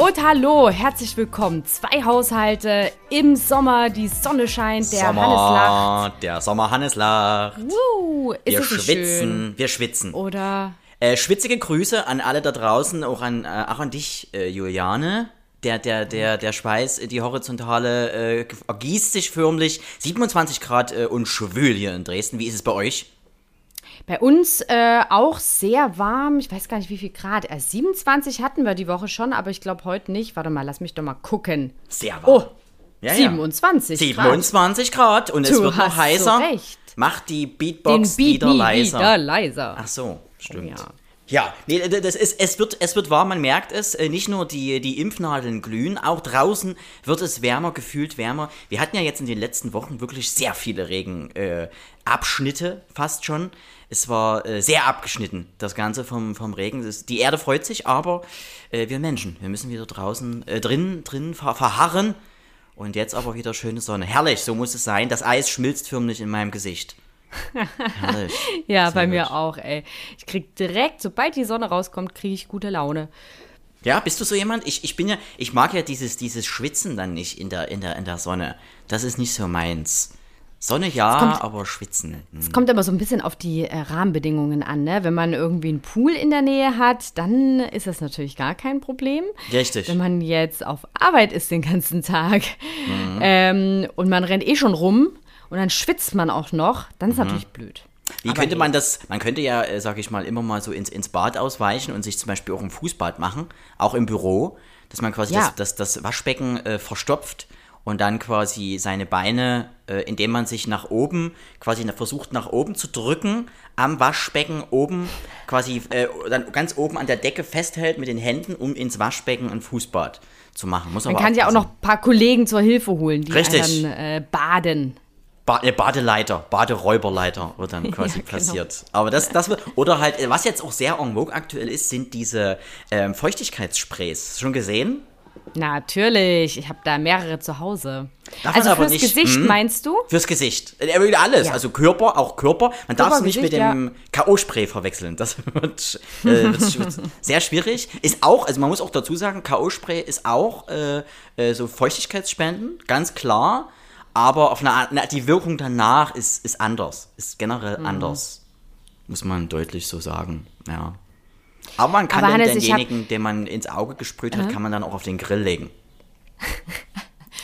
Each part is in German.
Und hallo, herzlich willkommen. Zwei Haushalte im Sommer, die Sonne scheint, der Sommer, Hannes lacht. Der Sommer Hannes lacht. Uh, ist Wir schwitzen, schön? wir schwitzen. Oder Äh, schwitzige Grüße an alle da draußen, auch an, äh, auch an dich, äh, Juliane. Der, der, der, der Schweiß, äh, die horizontale, äh, ergießt sich förmlich. 27 Grad äh, und schwül hier in Dresden. Wie ist es bei euch? Bei uns äh, auch sehr warm. Ich weiß gar nicht, wie viel Grad. Äh, 27 hatten wir die Woche schon, aber ich glaube heute nicht. Warte mal, lass mich doch mal gucken. Sehr warm. Oh, ja, ja. 27 Grad. 27 Grad und es Du wird noch hast so heißer. recht. Macht die Den Beatbox Beat wieder leiser. wieder leiser. Ach so, stimmt. Ja. Ja, nee, das ist, es, wird, es wird warm, man merkt es. Äh, Nicht nur die, die Impfnadeln glühen, auch draußen wird es wärmer, gefühlt wärmer. Wir hatten ja jetzt in den letzten Wochen wirklich sehr viele Regenabschnitte, äh, fast schon. Es war äh, sehr abgeschnitten, das Ganze vom, vom Regen. Das, die Erde freut sich, aber äh, wir Menschen, wir müssen wieder draußen, äh, drin, drin ver verharren. Und jetzt aber wieder schöne Sonne. Herrlich, so muss es sein. Das Eis schmilzt förmlich in meinem Gesicht. Herrlich. Ja, Sehr bei mir gut. auch, ey. Ich krieg direkt, sobald die Sonne rauskommt, kriege ich gute Laune. Ja, bist du so jemand? Ich, ich bin ja, ich mag ja dieses, dieses Schwitzen dann nicht in der, in der, in der Sonne. Das ist nicht so meins. Sonne ja, kommt- aber Schwitzen. hm. Es kommt aber so ein bisschen auf die äh, Rahmenbedingungen an, ne? Wenn man irgendwie einen Pool in der Nähe hat, dann ist das natürlich gar kein Problem. Richtig. Wenn man jetzt auf Arbeit ist den ganzen Tag Mhm. ähm, und man rennt eh schon rum und dann schwitzt man auch noch, dann ist Mhm. natürlich blöd. Wie Aber könnte man das, man könnte ja, äh, sag ich mal, immer mal so ins, ins Bad ausweichen und sich zum Beispiel auch im Fußbad machen, auch im Büro, dass man quasi Ja. das, das, das Waschbecken äh, verstopft und dann quasi seine Beine, äh, indem man sich nach oben, quasi versucht nach oben zu drücken, am Waschbecken oben, quasi äh, dann ganz oben an der Decke festhält mit den Händen, um ins Waschbecken ein Fußbad zu machen. Muss Man kann sich auch noch ein paar Kollegen zur Hilfe holen, die dann äh, baden. Ba äh, Badeleiter, Baderäuberleiter wird dann quasi Ja, genau. passiert. Aber das, das wird, oder halt, äh, was jetzt auch sehr en vogue aktuell ist, sind diese ähm, Feuchtigkeitssprays. Schon gesehen? Natürlich, ich habe da mehrere zu Hause. Darf also aber fürs nicht, Gesicht hm? meinst du? Fürs Gesicht. Alles. Ja. Also Körper, auch Körper. Man darf es nicht mit dem K.O.-Spray verwechseln. Das wird, äh, wird, wird sehr schwierig. Ist auch, also man muss auch dazu sagen, K.O.-Spray ist auch äh, äh, so Feuchtigkeitsspenden, ganz klar. Aber auf eine, Art- na, die Wirkung danach ist, ist anders. Ist generell Mhm. anders. Muss man deutlich so sagen. Ja. Aber man kann Aber den, Hannes, ich hab- denjenigen, den man ins Auge gesprüht hat, kann man dann auch auf den Grill legen.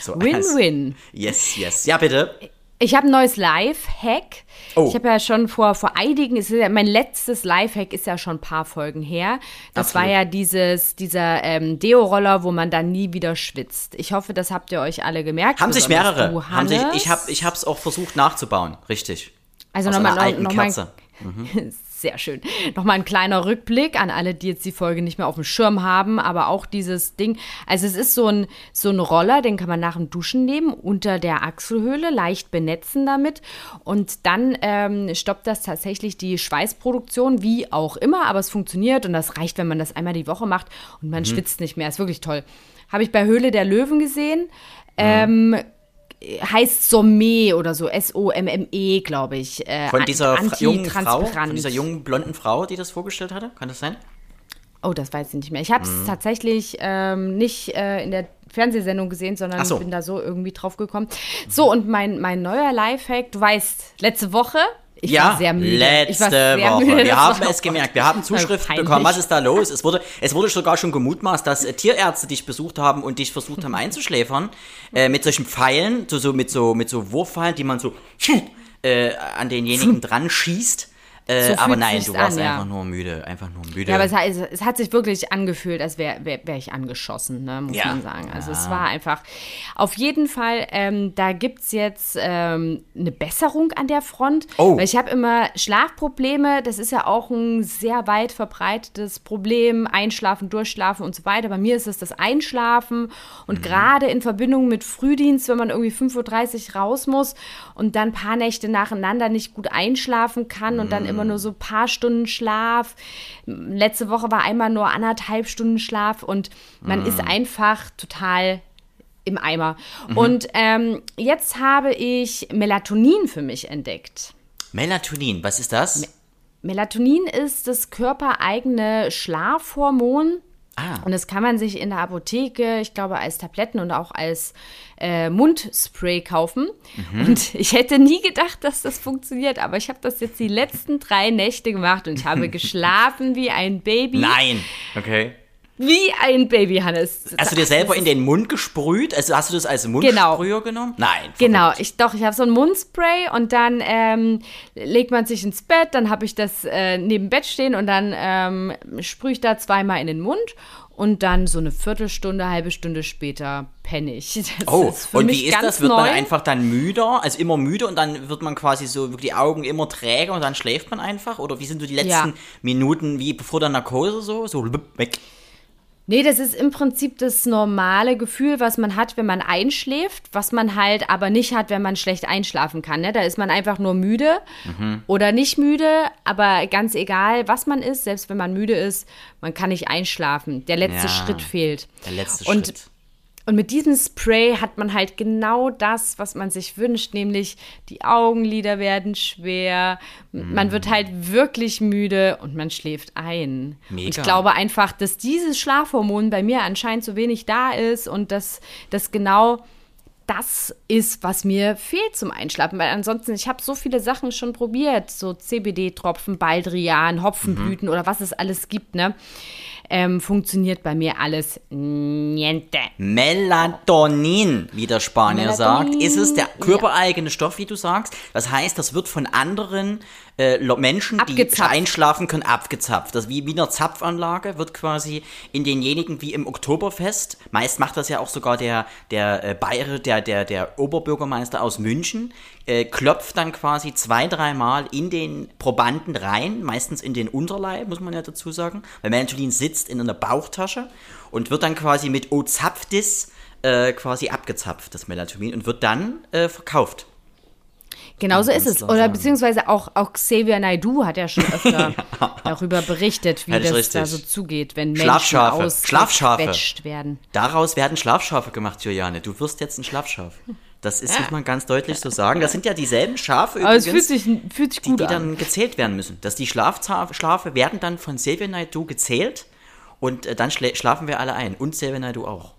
So, Win-win. Yes, yes. Ja, bitte. Ich habe ein neues Live-Hack. Oh. Ich habe ja schon vor, vor einigen, es ja, mein letztes Live-Hack ist ja schon ein paar Folgen her. Das Absolut. war ja dieses, dieser ähm, Deo-Roller, wo man dann nie wieder schwitzt. Ich hoffe, das habt ihr euch alle gemerkt. Haben sich mehrere. Du, haben sich, ich habe hab's auch versucht nachzubauen. Richtig. Also nochmal, einer alten noch mal, Kerze. Sehr schön. Nochmal ein kleiner Rückblick an alle, die jetzt die Folge nicht mehr auf dem Schirm haben, aber auch dieses Ding. Also es ist so ein, so ein Roller, den kann man nach dem Duschen nehmen, unter der Achselhöhle, leicht benetzen damit. Und dann ähm, stoppt das tatsächlich die Schweißproduktion, wie auch immer, aber es funktioniert und das reicht, wenn man das einmal die Woche macht und Mhm. man schwitzt nicht mehr. Ist wirklich toll. Habe ich bei Höhle der Löwen gesehen. Ähm, heißt Sommé oder so, S-O-M-M-E, glaube ich. Äh, Von dieser jungen Frau, von dieser jungen blonden Frau, die das vorgestellt hatte? Kann das sein? Oh, das weiß ich nicht mehr. Ich habe es Mhm. tatsächlich ähm, nicht äh, in der Fernsehsendung gesehen, sondern so. bin da so irgendwie drauf gekommen. So, und mein, mein neuer Lifehack, du weißt, letzte Woche, ich ja, letzte Woche. Müde. Wir haben es gemerkt. Wir haben Zuschrift peinlich. bekommen. Was ist da los? Es wurde, es wurde sogar schon gemutmaßt, dass äh, Tierärzte dich besucht haben und dich versucht haben einzuschläfern. Äh, mit solchen Pfeilen, so, so, mit, so, mit so Wurfpfeilen, die man so äh, an denjenigen dran schießt. Äh, So aber nein, du warst an, ja. einfach nur müde. Einfach nur müde. Ja, aber es, hat- es, es hat sich wirklich angefühlt, als wäre wär, wär ich angeschossen, ne, muss Ja. man sagen. Also es war einfach, auf jeden Fall, ähm, da gibt es jetzt ähm, eine Besserung an der Front. Oh. Weil ich habe immer Schlafprobleme, das ist ja auch ein sehr weit verbreitetes Problem, Einschlafen, Durchschlafen und so weiter. Bei mir ist es das Einschlafen und gerade in Verbindung mit Frühdienst, wenn man irgendwie 5.30 Uhr raus muss und dann ein paar Nächte nacheinander nicht gut einschlafen kann und dann immer nur so ein paar Stunden Schlaf. Letzte Woche war einmal nur anderthalb Stunden Schlaf und man ist einfach total im Eimer. Und ähm, jetzt habe ich Melatonin für mich entdeckt. Melatonin, was ist das? Melatonin ist das körpereigene Schlafhormon. Ah. Und das kann man sich in der Apotheke, ich glaube, als Tabletten und auch als äh, Mundspray kaufen. Mhm. Und ich hätte nie gedacht, dass das funktioniert, aber ich habe das jetzt die letzten drei Nächte gemacht und ich habe geschlafen wie ein Baby. Nein. Okay. Wie ein Baby, Hannes. Hast du dir selber in den Mund gesprüht? Also hast du das als Mundsprüher genommen? Nein. Genau, ich doch, ich habe so ein Mundspray und dann ähm, legt man sich ins Bett, dann habe ich das äh, neben Bett stehen und dann ähm, sprühe ich da zweimal in den Mund und dann so eine Viertelstunde, halbe Stunde später penne ich. Das Oh, und mich wie ist das? Wird neu. man einfach dann müder, also immer müde und dann wird man quasi so die Augen immer träger und dann schläft man einfach? Oder wie sind so die letzten Ja. Minuten wie bevor der Narkose so? So weg. Nee, das ist im Prinzip das normale Gefühl, was man hat, wenn man einschläft, was man halt aber nicht hat, wenn man schlecht einschlafen kann. Ne? Da ist man einfach nur müde Mhm. oder nicht müde, aber ganz egal, was man ist, selbst wenn man müde ist, man kann nicht einschlafen. Der letzte Ja, Schritt fehlt. Der letzte Und Schritt. Und mit diesem Spray hat man halt genau das, was man sich wünscht, nämlich die Augenlider werden schwer, man wird halt wirklich müde und man schläft ein. Und ich Mega. glaube einfach, dass dieses Schlafhormon bei mir anscheinend so wenig da ist und dass das genau das ist, was mir fehlt zum Einschlafen. Weil ansonsten, ich habe so viele Sachen schon probiert, so CBD-Tropfen, Baldrian, Hopfenblüten oder was es alles gibt, ne? Ähm, funktioniert bei mir alles niente. Melatonin, wie der Spanier Melatonin, sagt, ist es der körpereigene Stoff, wie du sagst. Das heißt, das wird von anderen äh, Menschen, die Abgezapft. einschlafen können, abgezapft. Das wie, wie eine Zapfanlage wird quasi in denjenigen wie im Oktoberfest. Meist macht das ja auch sogar der, der äh, Bayer, der, der, der Oberbürgermeister aus München, äh, klopft dann quasi zwei, dreimal in den Probanden rein, meistens in den Unterleib, muss man ja dazu sagen, weil Melatonin sitzt in einer Bauchtasche und wird dann quasi mit O-Zapfdis äh, quasi abgezapft, das Melatonin, und wird dann äh, verkauft. Genau so Kann ist es. Oder sagen. beziehungsweise auch, auch Xavier Naidoo hat ja schon öfter darüber berichtet, wie Ja, das ist da richtig. so zugeht, wenn Menschen Schlafschafe. Schlafschafe. ausgequetscht werden. Daraus werden Schlafschafe gemacht, Juliane. Du wirst jetzt ein Schlafschaf. Das ist, muss man ganz deutlich so sagen. Das sind ja dieselben Schafe Aber es fühlt sich, fühlt sich die, gut die an. dann gezählt werden müssen. Dass die Schlafe werden dann von Xavier Naidoo gezählt und äh, dann schla schlafen wir alle ein. Und Xavier Naidoo auch.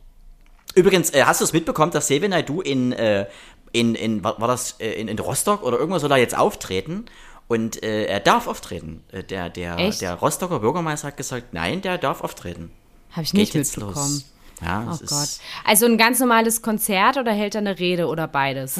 Übrigens, äh, hast du es mitbekommen, dass Xavier Naidoo in, äh, in, in war, war das äh, in, in Rostock oder irgendwo soll er jetzt auftreten? Und äh, er darf auftreten. Äh, Der, der, Echt? der Rostocker Bürgermeister hat gesagt, nein, der darf auftreten. Habe ich Geht nicht jetzt mitbekommen. los. Ja, Oh Gott. Also ein ganz normales Konzert oder hält er eine Rede oder beides?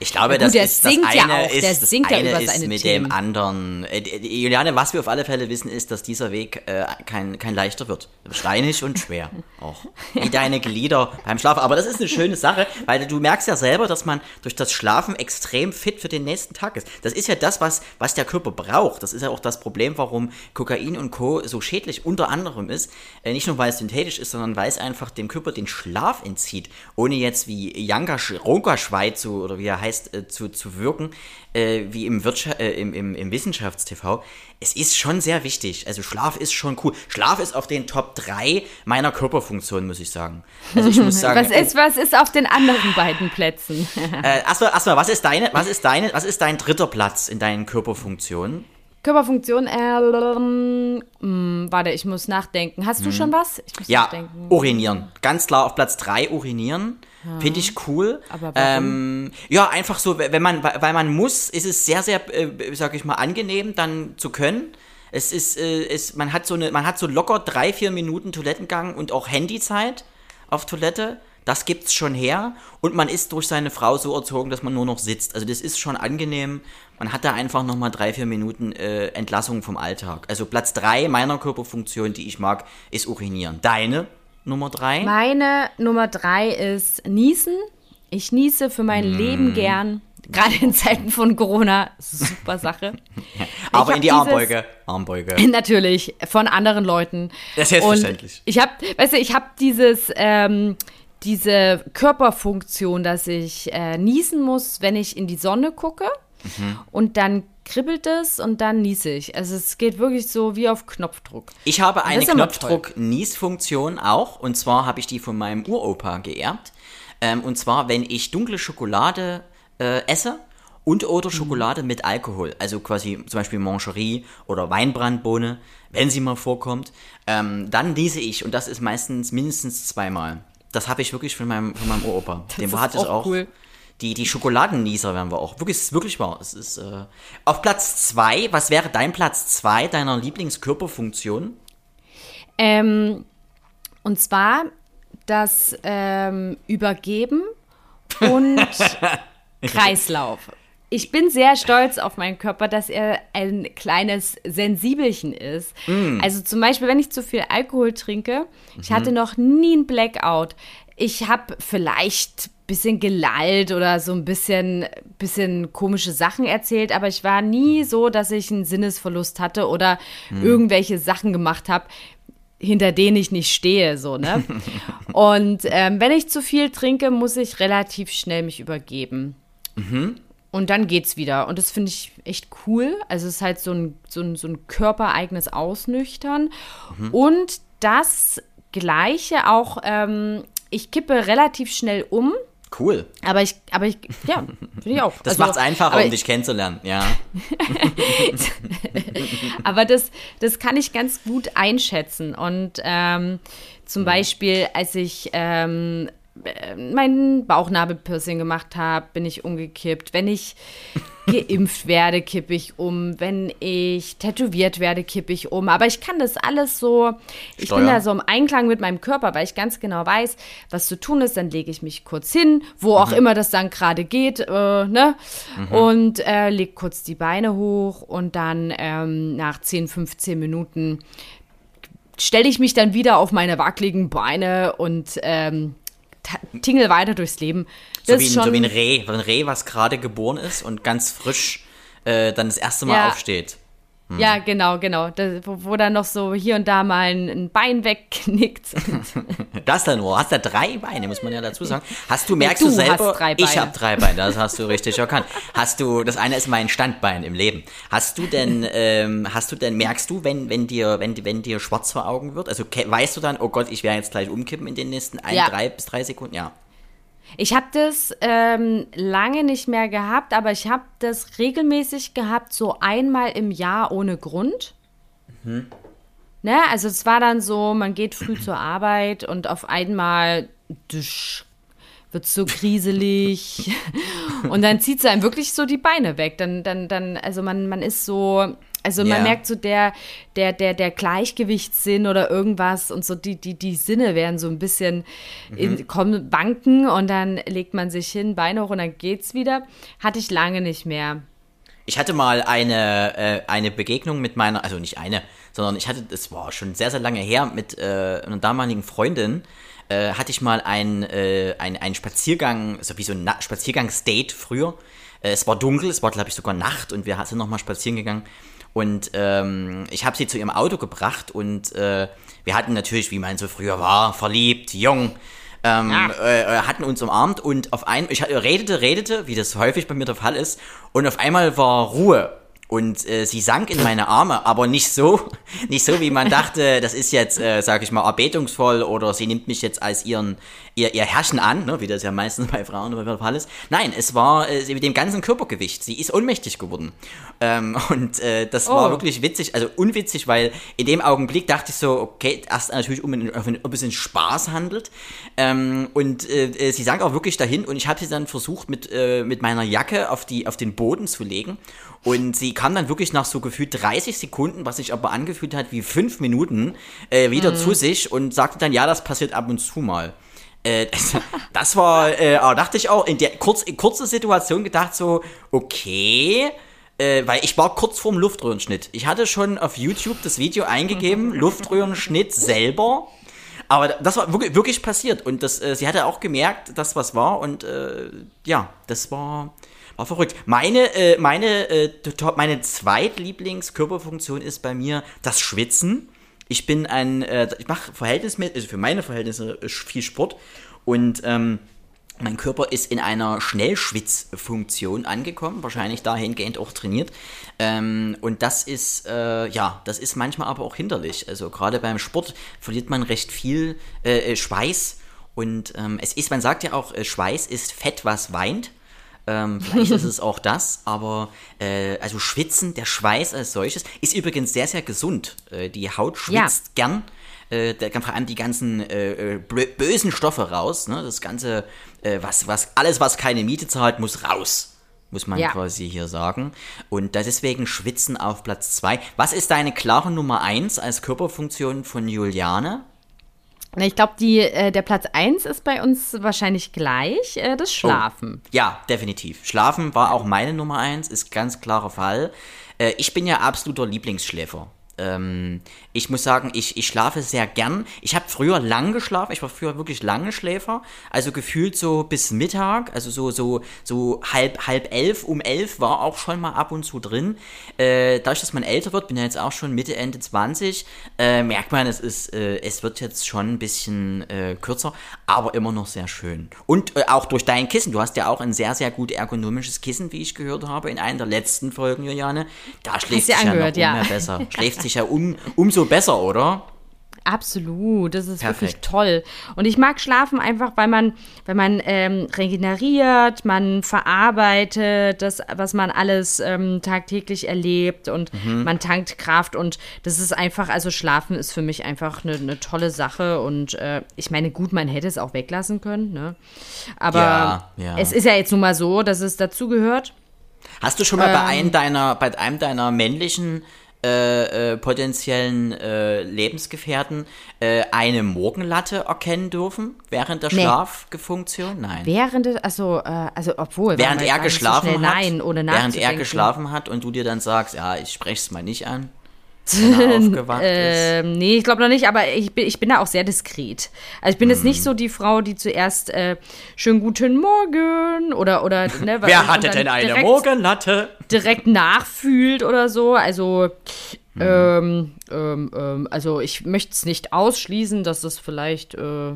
Ich glaube, gut, das ist das singt ja eine auch, ist, das ja eine über ist mit Themen. dem anderen. Äh, Juliane, was wir auf alle Fälle wissen, ist, dass dieser Weg äh, kein, kein leichter wird. Steinig und schwer. Auch. Wie deine Glieder beim Schlafen. Aber das ist eine schöne Sache, weil du merkst ja selber, dass man durch das Schlafen extrem fit für den nächsten Tag ist. Das ist ja das, was, was der Körper braucht. Das ist ja auch das Problem, warum Kokain und Co. so schädlich unter anderem ist. Äh, nicht nur, weil es synthetisch ist, sondern weil es einfach dem Körper den Schlaf entzieht. Ohne jetzt wie Janka Ronkaschwei zu, oder wie er heißt, äh, zu, zu wirken, äh, wie im, Wirtschaft, äh, im, im, im Wissenschaftstv. Es ist schon sehr wichtig. Also Schlaf ist schon cool. Schlaf ist auf den Top 3 meiner Körperfunktionen, muss ich sagen. Also ich muss sagen. Was ist, was ist auf den anderen beiden Plätzen? Äh, erstmal, erstmal, was ist deine, was ist deine, was ist dein dritter Platz in deinen Körperfunktionen? Körperfunktion, äh, mh, warte, ich muss nachdenken. Hast du schon was? Ich muss. Ja, nachdenken. urinieren. Ganz klar auf Platz 3 urinieren. Finde ich cool. Aber warum? Ähm, ja, einfach so, wenn man, weil man muss, ist es sehr, sehr, äh, sag ich mal, angenehm, dann zu können. Es ist, äh, es, man hat so eine, man hat so locker drei, vier Minuten Toilettengang und auch Handyzeit auf Toilette. das gibt's schon her. Und man ist durch seine Frau so erzogen, dass man nur noch sitzt. Also das ist schon angenehm. Man hat da einfach nochmal drei, vier Minuten äh, Entlassung vom Alltag. Also Platz drei meiner Körperfunktion, die ich mag, ist urinieren. Deine Nummer drei? Meine Nummer drei ist Niesen. Ich niese für mein Leben gern. Gerade in Zeiten von Corona, super Sache. Aber in die Armbeuge. Armbeuge. Natürlich, von anderen Leuten. Das ist selbstverständlich. Und ich habe, weißt du, ich habe dieses, ähm, diese Körperfunktion, dass ich äh, niesen muss, wenn ich in die Sonne gucke. Mhm. Und dann kribbelt es und dann niese ich. Also es geht wirklich so wie auf Knopfdruck. Ich habe eine Knopfdruck-Nies-Funktion auch. Und zwar habe ich die von meinem Uropa geerbt. Ähm, und zwar, wenn ich dunkle Schokolade äh, esse und oder Schokolade mit Alkohol. Also quasi zum Beispiel Mancherie oder Weinbrandbohne, wenn sie mal vorkommt. Ähm, dann niese ich. Und das ist meistens mindestens zweimal. Das habe ich wirklich von meinem, von meinem Uropa. Dem ist hat es auch auch. cool. Die, die Schokoladennieser werden wir auch. Wirklich, es ist wirklich wahr. Es ist, äh, auf Platz zwei, was wäre dein Platz zwei deiner Lieblingskörperfunktion? Ähm, und zwar das ähm, Übergeben und Kreislauf. Ich bin sehr stolz auf meinen Körper, dass er ein kleines Sensibelchen ist. Also zum Beispiel, wenn ich zu viel Alkohol trinke, ich hatte noch nie ein Blackout. Ich habe vielleicht bisschen gelallt oder so ein bisschen, bisschen komische Sachen erzählt, aber ich war nie so, dass ich einen Sinnesverlust hatte oder irgendwelche Sachen gemacht habe, hinter denen ich nicht stehe, so, ne? Und ähm, wenn ich zu viel trinke, muss ich relativ schnell mich übergeben. Und dann geht's wieder. Und das finde ich echt cool. Also es ist halt so ein, so ein, so ein körpereigenes Ausnüchtern. Und das Gleiche auch, ähm, ich kippe relativ schnell um. Cool. Aber ich, aber ich, ja, finde ich auch. Das Also, macht's einfacher, aber um dich kennenzulernen, ja. Aber das, das kann ich ganz gut einschätzen. Und ähm, zum Beispiel, als ich ähm, äh, mein Bauchnabelpiercing gemacht habe, bin ich umgekippt. Wenn ich geimpft werde, kippe ich um. Wenn ich tätowiert werde, kippe ich um. Aber ich kann das alles so, ich bin da so im Einklang mit meinem Körper, weil ich ganz genau weiß, was zu tun ist. Dann lege ich mich kurz hin, wo auch immer das dann gerade geht, äh, ne? Und äh, leg kurz die Beine hoch und dann ähm, nach 10, 15 Minuten stelle ich mich dann wieder auf meine wackeligen Beine und ähm, tingle weiter durchs Leben. So Das wie, ist ein, so wie ein Reh, ein Reh, was gerade geboren ist und ganz frisch äh, dann das erste Mal Ja. aufsteht. Ja, genau, genau. Das, wo, wo dann noch so hier und da mal ein, ein Bein wegknickt. Das dann nur. Hast ja drei Beine, muss man ja dazu sagen. Hast du, merkst du du, selber, hast drei ich Beine. habe drei Beine, das hast du richtig erkannt. Hast du, das eine ist mein Standbein im Leben. Hast du denn, ähm, hast du denn, merkst du, wenn, wenn dir, wenn, wenn dir schwarz vor Augen wird? Also weißt du dann, oh Gott, ich werde jetzt gleich umkippen in den nächsten ein, Ja. drei bis drei Sekunden? Ja. Ich habe das ähm, lange nicht mehr gehabt, aber ich habe das regelmäßig gehabt, so einmal im Jahr ohne Grund. Ne? Also es war dann so, man geht früh zur Arbeit und auf einmal dusch, wird so kriselig und dann zieht es einem wirklich so die Beine weg. Dann, dann, dann, also man, man ist so, also Ja. man merkt so der, der, der, der Gleichgewichtssinn oder irgendwas und so die, die, die Sinne werden so ein bisschen in, kommen, wanken und dann legt man sich hin, Beine hoch und dann geht's wieder. Hatte ich lange nicht mehr. Ich hatte mal eine, äh, eine Begegnung mit meiner, also nicht eine, sondern ich hatte, das war schon sehr, sehr lange her, mit äh, einer damaligen Freundin, äh, hatte ich mal ein, äh, ein, ein Spaziergang, so wie so ein Spaziergangsdate früher. Äh, es war dunkel, es war, glaube ich, sogar Nacht und wir sind nochmal spazieren gegangen. Und ähm, ich habe sie zu ihrem Auto gebracht und äh, wir hatten natürlich, wie man so früher war, verliebt, jung, ähm, äh, äh, hatten uns umarmt und auf ein, ich redete, redete, wie das häufig bei mir der Fall ist, und auf einmal war Ruhe. Und äh, sie sank in meine Arme, aber nicht so, nicht so, wie man dachte, das ist jetzt, äh, sag ich mal, erbetungsvoll oder sie nimmt mich jetzt als ihren, ihr, ihr Herrchen an, ne, wie das ja meistens bei Frauen der Fall ist. Nein, es war äh, mit dem ganzen Körpergewicht. Sie ist ohnmächtig geworden. Ähm, und äh, das war Oh. wirklich witzig, also unwitzig, weil in dem Augenblick dachte ich so, okay, erst natürlich, um ein, ob es einen Spaß handelt. Ähm, und äh, äh, sie sank auch wirklich dahin und ich habe sie dann versucht, mit, äh, mit meiner Jacke auf, die, auf den Boden zu legen. Und sie kam dann wirklich nach so gefühlt 30 Sekunden, was sich aber angefühlt hat wie fünf Minuten, äh, wieder zu sich und sagte dann, ja, das passiert ab und zu mal. Äh, das, das war, äh, aber dachte ich auch, in der kurz, in Situation gedacht so, okay, äh, weil ich war kurz vorm Luftröhrenschnitt. Ich hatte schon auf YouTube das Video eingegeben, Luftröhrenschnitt selber. Aber das war wirklich, wirklich passiert. Und das, äh, sie hatte auch gemerkt, dass was war. Und äh, ja, das war, war verrückt. Meine, äh, meine, äh, meine Zweitlieblingskörperfunktion ist bei mir das Schwitzen. Ich bin ein, äh, ich mache verhältnismäßig, also für meine Verhältnisse viel Sport. Und ähm, mein Körper ist in einer Schnellschwitzfunktion angekommen, wahrscheinlich dahingehend auch trainiert. Ähm, und das ist, äh, ja, das ist manchmal aber auch hinderlich. Also gerade beim Sport verliert man recht viel äh, äh Schweiß. Und ähm, es ist, man sagt ja auch, äh, Schweiß ist Fett, was weint. Ähm, vielleicht ist es auch das, aber äh, also Schwitzen, der Schweiß als solches, ist übrigens sehr, sehr gesund. Äh, die Haut schwitzt ja. gern äh, da kommen vor allem die ganzen äh, äh bösen Stoffe raus. Ne? Das Ganze, äh, was, was, alles, was keine Miete zahlt, muss raus. Muss man ja. quasi hier sagen. Und deswegen Schwitzen auf Platz 2. Was ist deine klare Nummer 1 als Körperfunktion von Juliane? Ich glaube, äh, der Platz 1 ist bei uns wahrscheinlich gleich, äh, das Schlafen. Oh, ja, definitiv. Schlafen war auch meine Nummer 1, ist ganz klarer Fall. Äh, ich bin ja absoluter Lieblingsschläfer ähm, ich muss sagen, ich, ich schlafe sehr gern. Ich habe früher lang geschlafen, ich war früher wirklich lange Schläfer, also gefühlt so bis Mittag, also so, so, so halb, halb elf, um elf war auch schon mal ab und zu drin. Äh, dadurch, dass man älter wird, bin ja jetzt auch schon Mitte, Ende 20, äh, merkt man, es ist, äh, es wird jetzt schon ein bisschen äh, kürzer, aber immer noch sehr schön. Und äh, auch durch dein Kissen, du hast ja auch ein sehr, sehr gut ergonomisches Kissen, wie ich gehört habe, in einer der letzten Folgen, Juliane. Da schläft sich ja noch ja. besser. Schläft sich ja um, umso besser, oder? Absolut, das ist Perfekt. wirklich toll. Und ich mag schlafen einfach, weil man, weil man ähm, regeneriert, man verarbeitet das, was man alles ähm, tagtäglich erlebt und mhm. man tankt Kraft und das ist einfach, also schlafen ist für mich einfach eine, eine tolle Sache und äh, ich meine, gut, man hätte es auch weglassen können, ne? Aber ja, ja. es ist ja jetzt nun mal so, dass es dazugehört. Hast du schon mal ähm, bei einem deiner, bei einem deiner männlichen äh, äh, potenziellen äh, Lebensgefährten äh, eine Morgenlatte erkennen dürfen während der nee. Schlaffunktion? Nein. Während des, also, äh, also obwohl. Während er geschlafen so hat. Nein, ohne Während er geschlafen hat und du dir dann sagst, ja, ich spreche es mal nicht an. Aufgewacht äh, Nee, ich glaube noch nicht, aber ich bin, ich bin da auch sehr diskret. Also ich bin mm. jetzt nicht hm. so die Frau, die zuerst äh, schönen guten Morgen oder oder ne, Wer hatte denn eine direkt, Morgenlatte? Direkt nachfühlt oder so. Also mm. ähm, ähm, ähm, also ich möchte es nicht ausschließen, dass das vielleicht äh,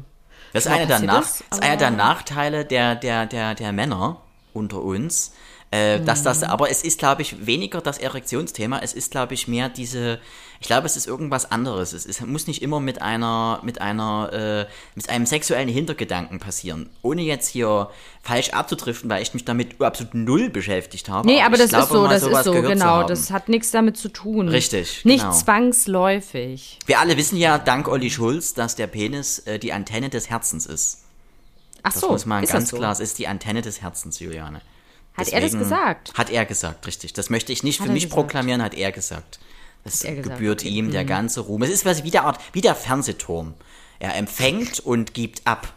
das ist einer der, Nach ist, ist einer der Nachteile der, der, der, der Männer unter uns, äh, mhm. dass das, aber es ist, glaube ich, weniger das Erektionsthema, es ist, glaube ich, mehr diese, ich glaube, es ist irgendwas anderes. Es, ist, muss nicht immer mit einer, mit einer, äh, mit einem sexuellen Hintergedanken passieren. Ohne jetzt hier falsch abzudriften, weil ich mich damit absolut null beschäftigt habe. Nee, aber, aber das glaube, ist so, das ist so, genau. Das hat nichts damit zu tun. Richtig. Nicht genau. zwangsläufig. Wir alle wissen ja, dank Olli Schulz, dass der Penis äh, die Antenne des Herzens ist. Ach das so, muss man ganz so? klar, es ist die Antenne des Herzens, Juliane. Hat Deswegen, er das gesagt? Hat er gesagt, richtig. Das möchte ich nicht hat für mich gesagt? proklamieren, hat er gesagt. Das gesagt, gebührt okay. ihm der mhm. ganze Ruhm. Es ist quasi wie der Art, wie der Fernsehturm. Er empfängt und gibt ab.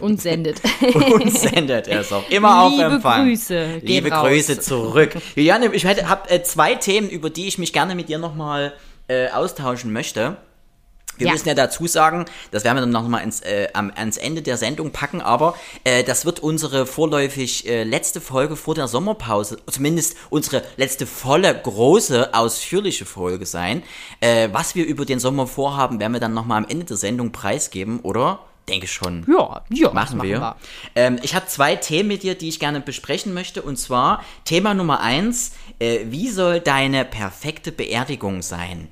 Und sendet. und sendet er es auch. Immer Liebe auf Empfang. Grüße. Liebe raus. Grüße zurück. Juliane, ich habe äh, zwei Themen, über die ich mich gerne mit dir nochmal äh, austauschen möchte. Wir ja. müssen ja dazu sagen, das werden wir dann nochmal ins, äh, ans Ende der Sendung packen, aber äh, das wird unsere vorläufig äh, letzte Folge vor der Sommerpause, zumindest unsere letzte volle, große, ausführliche Folge sein. Äh, was wir über den Sommer vorhaben, werden wir dann nochmal am Ende der Sendung preisgeben, oder? Denke schon. Ja, ja. Machen, machen wir. wir. Ähm, ich habe zwei Themen mit dir, die ich gerne besprechen möchte. Und zwar Thema Nummer eins: äh, Wie soll deine perfekte Beerdigung sein?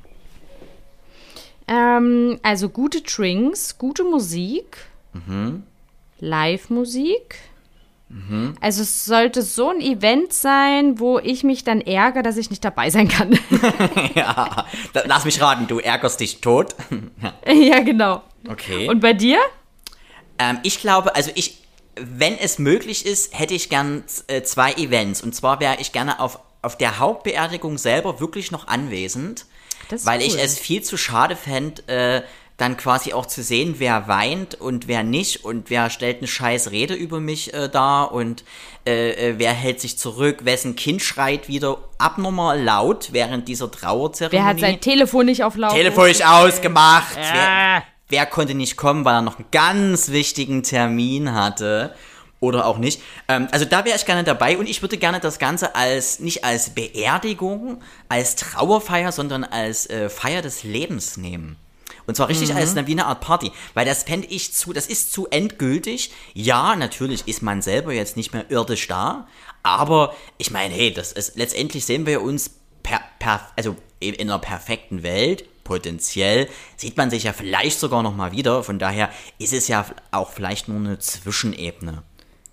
Ähm, also gute Drinks, gute Musik, mhm. Live-Musik. Mhm. Also es sollte so ein Event sein, wo ich mich dann ärgere, dass ich nicht dabei sein kann. ja, lass mich raten, du ärgerst dich tot. ja, genau. Okay. Und bei dir? Ähm, ich glaube, also ich, wenn es möglich ist, hätte ich gern äh, zwei Events. Und zwar wäre ich gerne auf, auf der Hauptbeerdigung selber wirklich noch anwesend weil cool. ich es viel zu schade fände, äh, dann quasi auch zu sehen, wer weint und wer nicht und wer stellt eine scheiß Rede über mich äh, dar und äh, äh, wer hält sich zurück, wessen Kind schreit wieder abnormal laut während dieser Trauerzeremonie. Wer hat sein Telefon nicht auf laut? Telefon nicht ausgemacht? Wer, wer konnte nicht kommen, weil er noch einen ganz wichtigen Termin hatte? Oder auch nicht. Ähm, also da wäre ich gerne dabei und ich würde gerne das Ganze als nicht als Beerdigung, als Trauerfeier, sondern als äh, Feier des Lebens nehmen. Und zwar richtig als eine, wie eine Art Party. Weil das fände ich zu, das ist zu endgültig. Ja, natürlich ist man selber jetzt nicht mehr irdisch da. Aber ich meine, hey, das ist, letztendlich sehen wir uns per, per, also in einer perfekten Welt, potenziell, sieht man sich ja vielleicht sogar noch mal wieder. Von daher ist es ja auch vielleicht nur eine Zwischenebene.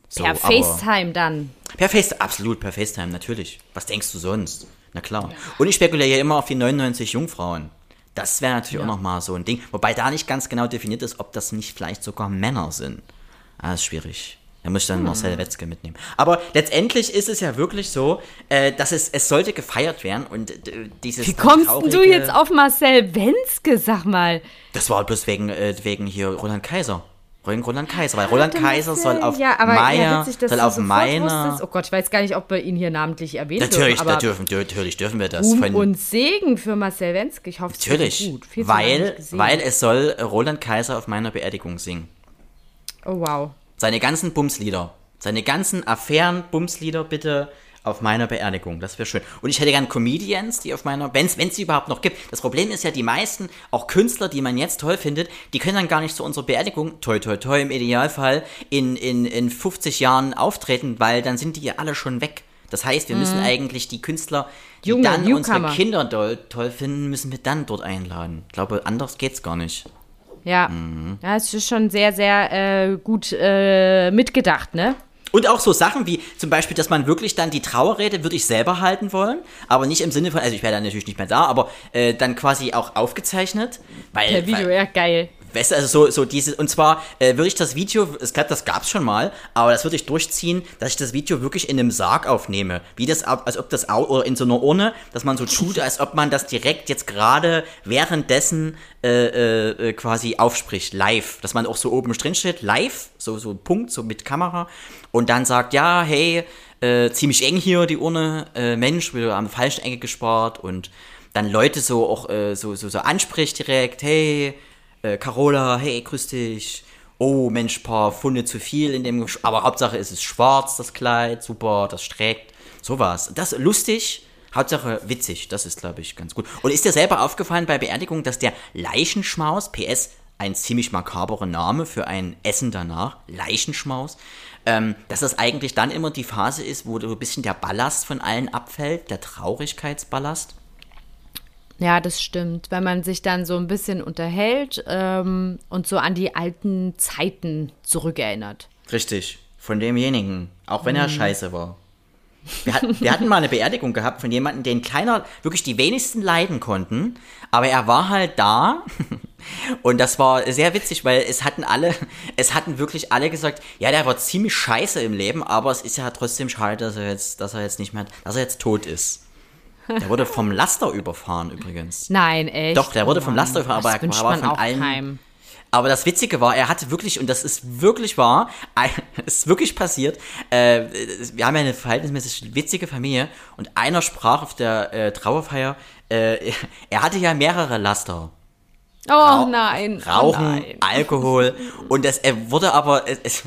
So, Per FaceTime dann. Per FaceTime, absolut, per FaceTime, natürlich. Was denkst du sonst? Na klar. Und ich spekuliere ja immer auf die 99 Jungfrauen. Das wäre natürlich auch nochmal so ein Ding. Wobei da nicht ganz genau definiert ist, ob das nicht vielleicht sogar Männer sind. Ah, ist schwierig. Da muss ich dann Marcel Wetzke mitnehmen. Aber letztendlich ist es ja wirklich so, äh, dass es, es sollte gefeiert werden und äh, dieses. Wie kommst denn du traurige- jetzt auf Marcel Wenske, sag mal? Das war bloß wegen, äh, wegen hier Roland Kaiser. Wegen Roland Kaiser, weil Roland Kaiser soll auf ja, aber, Meier, ja, witzig, soll auf meiner. Oh Gott, ich weiß gar nicht, ob wir ihn hier namentlich erwähnen Natürlich, dürfen, da dürfen, natürlich dürfen wir das. Ruhm Von, und Segen für Marcel Wenske. Ich hoffe, es natürlich, gut. Viel weil, weil es soll Roland Kaiser auf meiner Beerdigung singen. Oh, wow. Seine ganzen Bumslieder, seine ganzen Affären, Bumslieder bitte auf meiner Beerdigung. Das wäre schön. Und ich hätte gern Comedians, die auf meiner, wenn es sie überhaupt noch gibt. Das Problem ist ja, die meisten, auch Künstler, die man jetzt toll findet, die können dann gar nicht zu unserer Beerdigung, toi toi toi im Idealfall, in, in, in 50 Jahren auftreten, weil dann sind die ja alle schon weg. Das heißt, wir müssen eigentlich die Künstler, die Junge, dann unsere Newcomer. Kinder toll, toll finden, müssen wir dann dort einladen. Ich glaube, anders geht's gar nicht. Ja. Mhm. ja, es ist schon sehr, sehr äh, gut äh, mitgedacht, ne? Und auch so Sachen wie zum Beispiel, dass man wirklich dann die Trauerrede würde ich selber halten wollen, aber nicht im Sinne von, also ich wäre dann natürlich nicht mehr da, aber äh, dann quasi auch aufgezeichnet, weil, Der Video, weil ja, geil. Weißt du, also so, so diese, und zwar äh, würde ich das Video, ich glaube, das gab's schon mal, aber das würde ich durchziehen, dass ich das Video wirklich in einem Sarg aufnehme, wie das, als ob das, oder in so einer Urne, dass man so tut, als ob man das direkt jetzt gerade währenddessen äh, äh, quasi aufspricht, live, dass man auch so oben drin steht, live, so, so Punkt, so mit Kamera, und dann sagt, ja, hey, äh, ziemlich eng hier die Urne, äh, Mensch, wieder am falschen Ecke gespart und dann Leute so auch äh, so, so, so anspricht direkt, hey, äh, Carola, hey, grüß dich. Oh, Mensch, paar Funde zu viel in dem, Gesch- aber Hauptsache ist es schwarz, das Kleid, super, das streckt, sowas. Das ist lustig, Hauptsache witzig, das ist, glaube ich, ganz gut. Und ist dir selber aufgefallen bei Beerdigung, dass der Leichenschmaus, PS, ein ziemlich makaberer Name für ein Essen danach, Leichenschmaus, ähm, dass das eigentlich dann immer die Phase ist, wo so ein bisschen der Ballast von allen abfällt, der Traurigkeitsballast? Ja, das stimmt. Wenn man sich dann so ein bisschen unterhält ähm, und so an die alten Zeiten zurückerinnert. Richtig, von demjenigen, auch wenn er scheiße war. Wir, hat, wir hatten mal eine Beerdigung gehabt von jemandem, den keiner, wirklich die wenigsten leiden konnten, aber er war halt da und das war sehr witzig, weil es hatten alle, es hatten wirklich alle gesagt, ja, der war ziemlich scheiße im Leben, aber es ist ja trotzdem schade, dass er jetzt, dass er jetzt nicht mehr, dass er jetzt tot ist. Der wurde vom Laster überfahren übrigens. Nein, echt. Doch, der wurde vom Mann, Laster überfahren, das aber er war von auch allen- keinem. Aber das Witzige war, er hatte wirklich, und das ist wirklich wahr, ist wirklich passiert, äh, wir haben ja eine verhältnismäßig witzige Familie und einer sprach auf der äh, Trauerfeier, äh, er hatte ja mehrere Laster. Oh Rau- nein. oh Rauchen, nein. Alkohol. Und das, er wurde aber, es,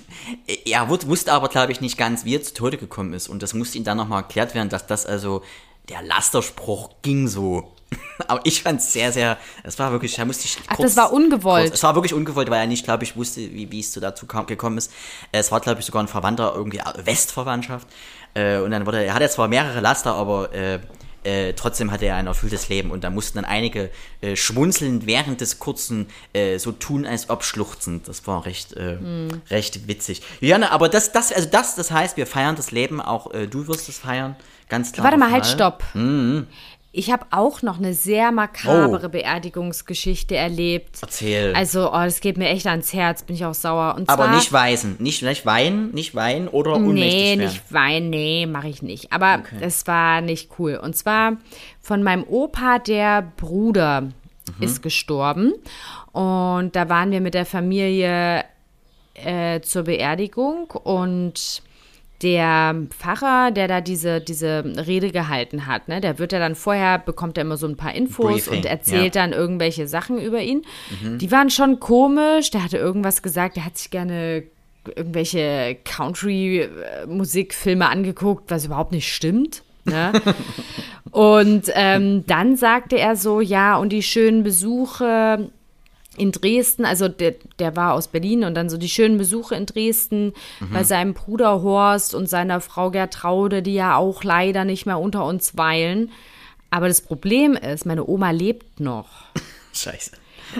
er wusste, wusste aber, glaube ich, nicht ganz, wie er zu Tode gekommen ist. Und das musste ihm dann nochmal erklärt werden, dass das also, der Lasterspruch ging so. Aber ich fand es sehr, sehr, es war wirklich, da musste ich Ach, das war ungewollt. Kurz, es war wirklich ungewollt, weil er nicht, glaube ich, wusste, wie, wie es so dazu kam, gekommen ist. Es war, glaube ich, sogar ein Verwandter, irgendwie Westverwandtschaft. Äh, und dann wurde, er hatte zwar mehrere Laster, aber äh, äh, trotzdem hatte er ein erfülltes Leben und da mussten dann einige äh, schmunzelnd während des kurzen äh, so tun, als ob schluchzend. Das war recht, äh, Hm. recht witzig. Juliane, aber das, das, also das, das heißt, wir feiern das Leben, auch äh, du wirst es feiern, ganz klar. Warte mal, halt, stopp. Mhm. Ich habe auch noch eine sehr makabere Beerdigungsgeschichte erlebt. Oh. Erzähl. Also, oh, das geht mir echt ans Herz, bin ich auch sauer. Und aber zwar, nicht weisen, nicht, nicht weinen, nicht weinen oder ohnmächtig Nee, werden. nicht weinen, nee, mache ich nicht. Aber es war nicht cool. Und zwar von meinem Opa, der Bruder. ist gestorben. Und da waren wir mit der Familie äh, zur Beerdigung und der Pfarrer, der da diese, diese Rede gehalten hat, ne, der wird ja dann vorher, bekommt er immer so ein paar Infos Briefing, und erzählt ja. dann irgendwelche Sachen über ihn. Die waren schon komisch. Der hatte irgendwas gesagt, der hat sich gerne irgendwelche Country-Musikfilme angeguckt, was überhaupt nicht stimmt. Ne? und ähm, dann sagte er so, ja, und die schönen Besuche in Dresden, also der, der war aus Berlin und dann so die schönen Besuche in Dresden bei seinem Bruder Horst und seiner Frau Gertraude, die ja auch leider nicht mehr unter uns weilen. Aber das Problem ist, meine Oma lebt noch. Scheiße.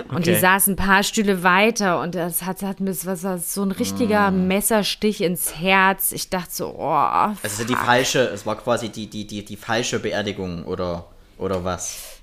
Und die saß ein paar Stühle weiter und das hat, hat mir was, was, so ein richtiger Messerstich ins Herz. Ich dachte so, oh. Also die falsche, es war quasi die, die, die, die falsche Beerdigung oder, oder was?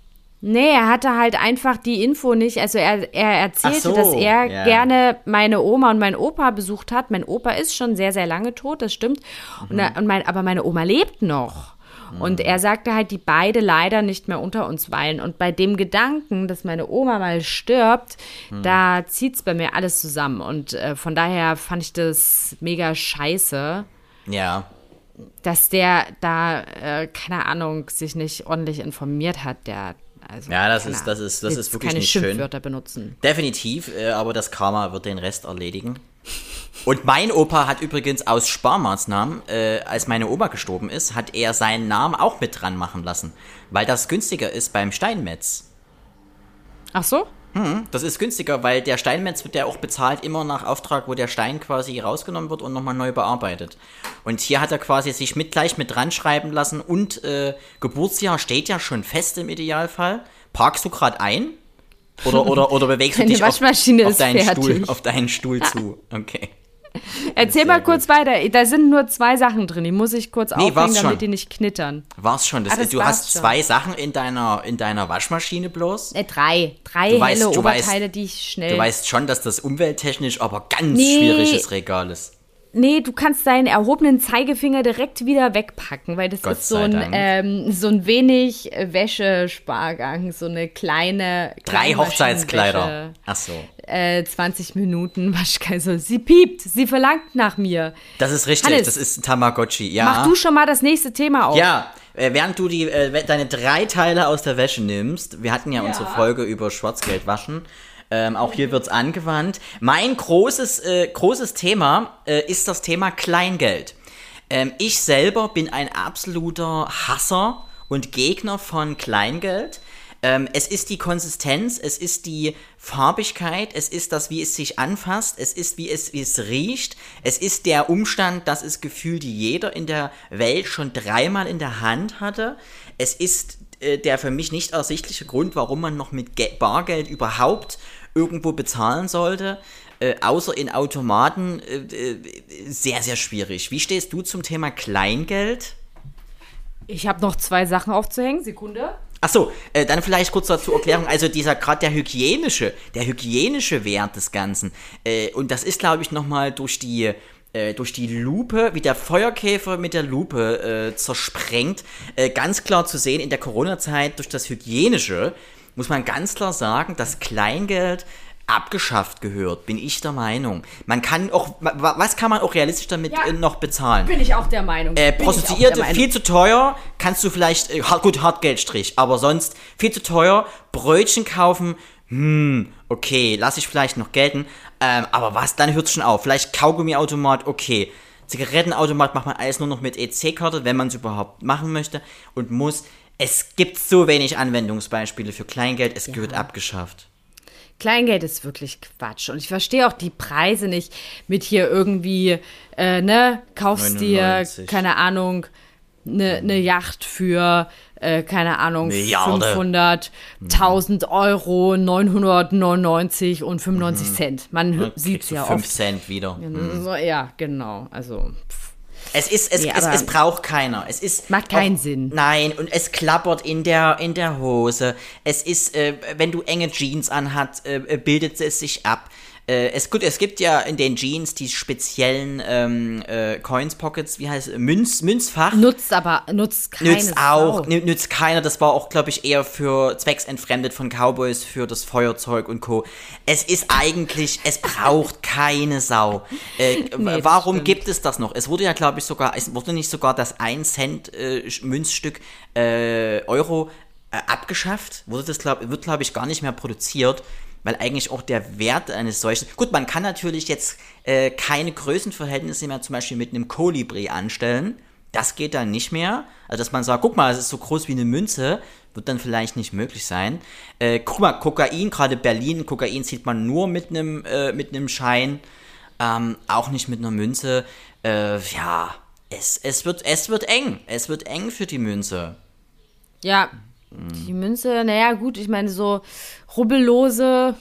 Nee, er hatte halt einfach die Info nicht. Also er, er erzählte, so, dass er ja. gerne meine Oma und meinen Opa besucht hat. Mein Opa ist schon sehr, sehr lange tot, das stimmt. Und, er, und mein, aber meine Oma lebt noch. Und er sagte halt, die beide leider nicht mehr unter uns weilen. Und bei dem Gedanken, dass meine Oma mal stirbt, da zieht's bei mir alles zusammen. Und äh, von daher fand ich das mega scheiße Ja. dass der da, äh, keine Ahnung, sich nicht ordentlich informiert hat, der, also. Ja, das ist- das ist- das ist wirklich keine nicht schön. Schimpfwörter benutzen. Definitiv, äh, aber das Karma wird den Rest erledigen. Und mein Opa hat übrigens aus Sparmaßnahmen, äh, als meine Oma gestorben ist, hat er seinen Namen auch mit dran machen lassen. Weil das günstiger ist beim Steinmetz. Ach so? Das ist günstiger, weil der Steinmetz wird ja auch bezahlt immer nach Auftrag, wo der Stein quasi rausgenommen wird und nochmal neu bearbeitet. Und hier hat er quasi sich mit gleich mit dran schreiben lassen und äh, Geburtsjahr steht ja schon fest im Idealfall. Parkst du gerade ein? Oder, oder, oder bewegst du dich auf, auf, deinen. Stuhl, auf deinen Stuhl zu? Okay. Erzähl mal gut. kurz weiter. Da sind nur zwei Sachen drin. Die muss ich kurz Nee, aufhängen, schon. damit die nicht knittern. War's schon. Das, Ah, das du war's hast schon. zwei Sachen in deiner, in deiner Waschmaschine bloß. Äh, drei. Drei Du weißt- helle weißt- Oberteile, die ich schnell. Du weißt schon, dass das umwelttechnisch aber ganz Nee. schwieriges Regal ist. Nee, du kannst deinen erhobenen Zeigefinger direkt wieder wegpacken, weil das Gott ist so ein, ähm, so ein wenig äh, Wäschespargang, so eine kleine. Drei Hochzeitskleider. Ach so. Äh, 20 Minuten Waschkreise. Sie piept, sie verlangt nach mir. Das ist richtig, Hannes, das ist ein Tamagotchi, ja. Mach du schon mal das nächste Thema auf. Ja, äh, während du die, äh, deine drei Teile aus der Wäsche nimmst, wir hatten ja, unsere Folge über Schwarzgeld waschen, ähm, auch hier wird's angewandt. Mein großes, äh, großes Thema äh, ist das Thema Kleingeld. Ähm, ich selber bin ein absoluter Hasser und Gegner von Kleingeld. Ähm, es ist die Konsistenz, es ist die Farbigkeit, es ist das, wie es sich anfasst, es ist, wie es, wie es riecht, es ist der Umstand, dass es gefühlt jeder in der Welt schon dreimal in der Hand hatte. Es ist der für mich nicht ersichtliche Grund, warum man noch mit Ge Bargeld überhaupt irgendwo bezahlen sollte. Äh, außer in Automaten äh, äh, sehr, sehr schwierig. Wie stehst du zum Thema Kleingeld? Ich habe noch zwei Sachen aufzuhängen. Sekunde. Achso, äh, dann vielleicht kurz dazu Erklärung. Also dieser gerade der hygienische, der hygienische Wert des Ganzen. Äh, und das ist, glaube ich, nochmal durch die äh, durch die Lupe, wie der Feuerkäfer mit der Lupe äh, zersprengt, äh, ganz klar zu sehen in der Corona-Zeit durch das Hygienische, muss man ganz klar sagen, dass Kleingeld abgeschafft gehört, bin ich der Meinung. Man kann auch, wa- was kann man auch realistisch damit Ja. äh, noch bezahlen? Bin ich auch der Meinung. Äh, Prostituierte Meinung. viel zu teuer, kannst du vielleicht, äh, gut, Hartgeldstrich, aber sonst viel zu teuer, Brötchen kaufen, hm, okay, lass ich vielleicht noch gelten, ähm, aber was, dann hört's schon auf. Vielleicht Kaugummiautomat, okay. Zigarettenautomat macht man alles nur noch mit EC-Karte, wenn man es überhaupt machen möchte und muss. Es gibt so wenig Anwendungsbeispiele für Kleingeld, es gehört abgeschafft. Kleingeld ist wirklich Quatsch. Und ich verstehe auch die Preise nicht mit hier irgendwie, äh, ne, kaufst dir, 99. keine Ahnung, eine ne Yacht für, äh, keine Ahnung, Milliarde. 500, 1000 Euro, 999 und 95 Cent. Man hö- sieht's ja 5 oft. Cent wieder. So, ja, genau. Also, pff. Es ist, es, Nee, es, es braucht keiner. Es ist Macht keinen auch, Sinn. Nein, und es klappert in der, in der Hose. Es ist, äh, wenn du enge Jeans anhat, äh, äh, bildet es sich ab. Äh, es, gut, es gibt ja in den Jeans die speziellen ähm, äh, Coins Pockets, wie heißt es? Münz, Münzfach. Nutzt aber, nutzt keine Nützt auch, Sau. nü- nützt keiner. Das war auch, glaube ich, eher für zwecksentfremdet von Cowboys für das Feuerzeug und Co. Es ist eigentlich, es braucht keine Sau. Äh, Nee, warum stimmt. gibt es das noch? Es wurde ja, glaube ich, sogar, es wurde nicht sogar das 1 Cent äh, Münzstück äh, Euro äh, abgeschafft. Wurde das, glaub, wird, glaube ich, gar nicht mehr produziert. Weil eigentlich auch der Wert eines solchen. Gut, man kann natürlich jetzt äh, keine Größenverhältnisse mehr zum Beispiel mit einem Kolibri anstellen. Das geht dann nicht mehr. Also, dass man sagt, guck mal, es ist so groß wie eine Münze, wird dann vielleicht nicht möglich sein. Äh, guck mal, Kokain, gerade Berlin, Kokain sieht man nur mit einem äh, mit einem Schein, ähm, auch nicht mit einer Münze. Äh, ja, es, es, wird, es wird eng. Es wird eng für die Münze. Ja, die Münze, naja, gut, ich meine, so rubbellose,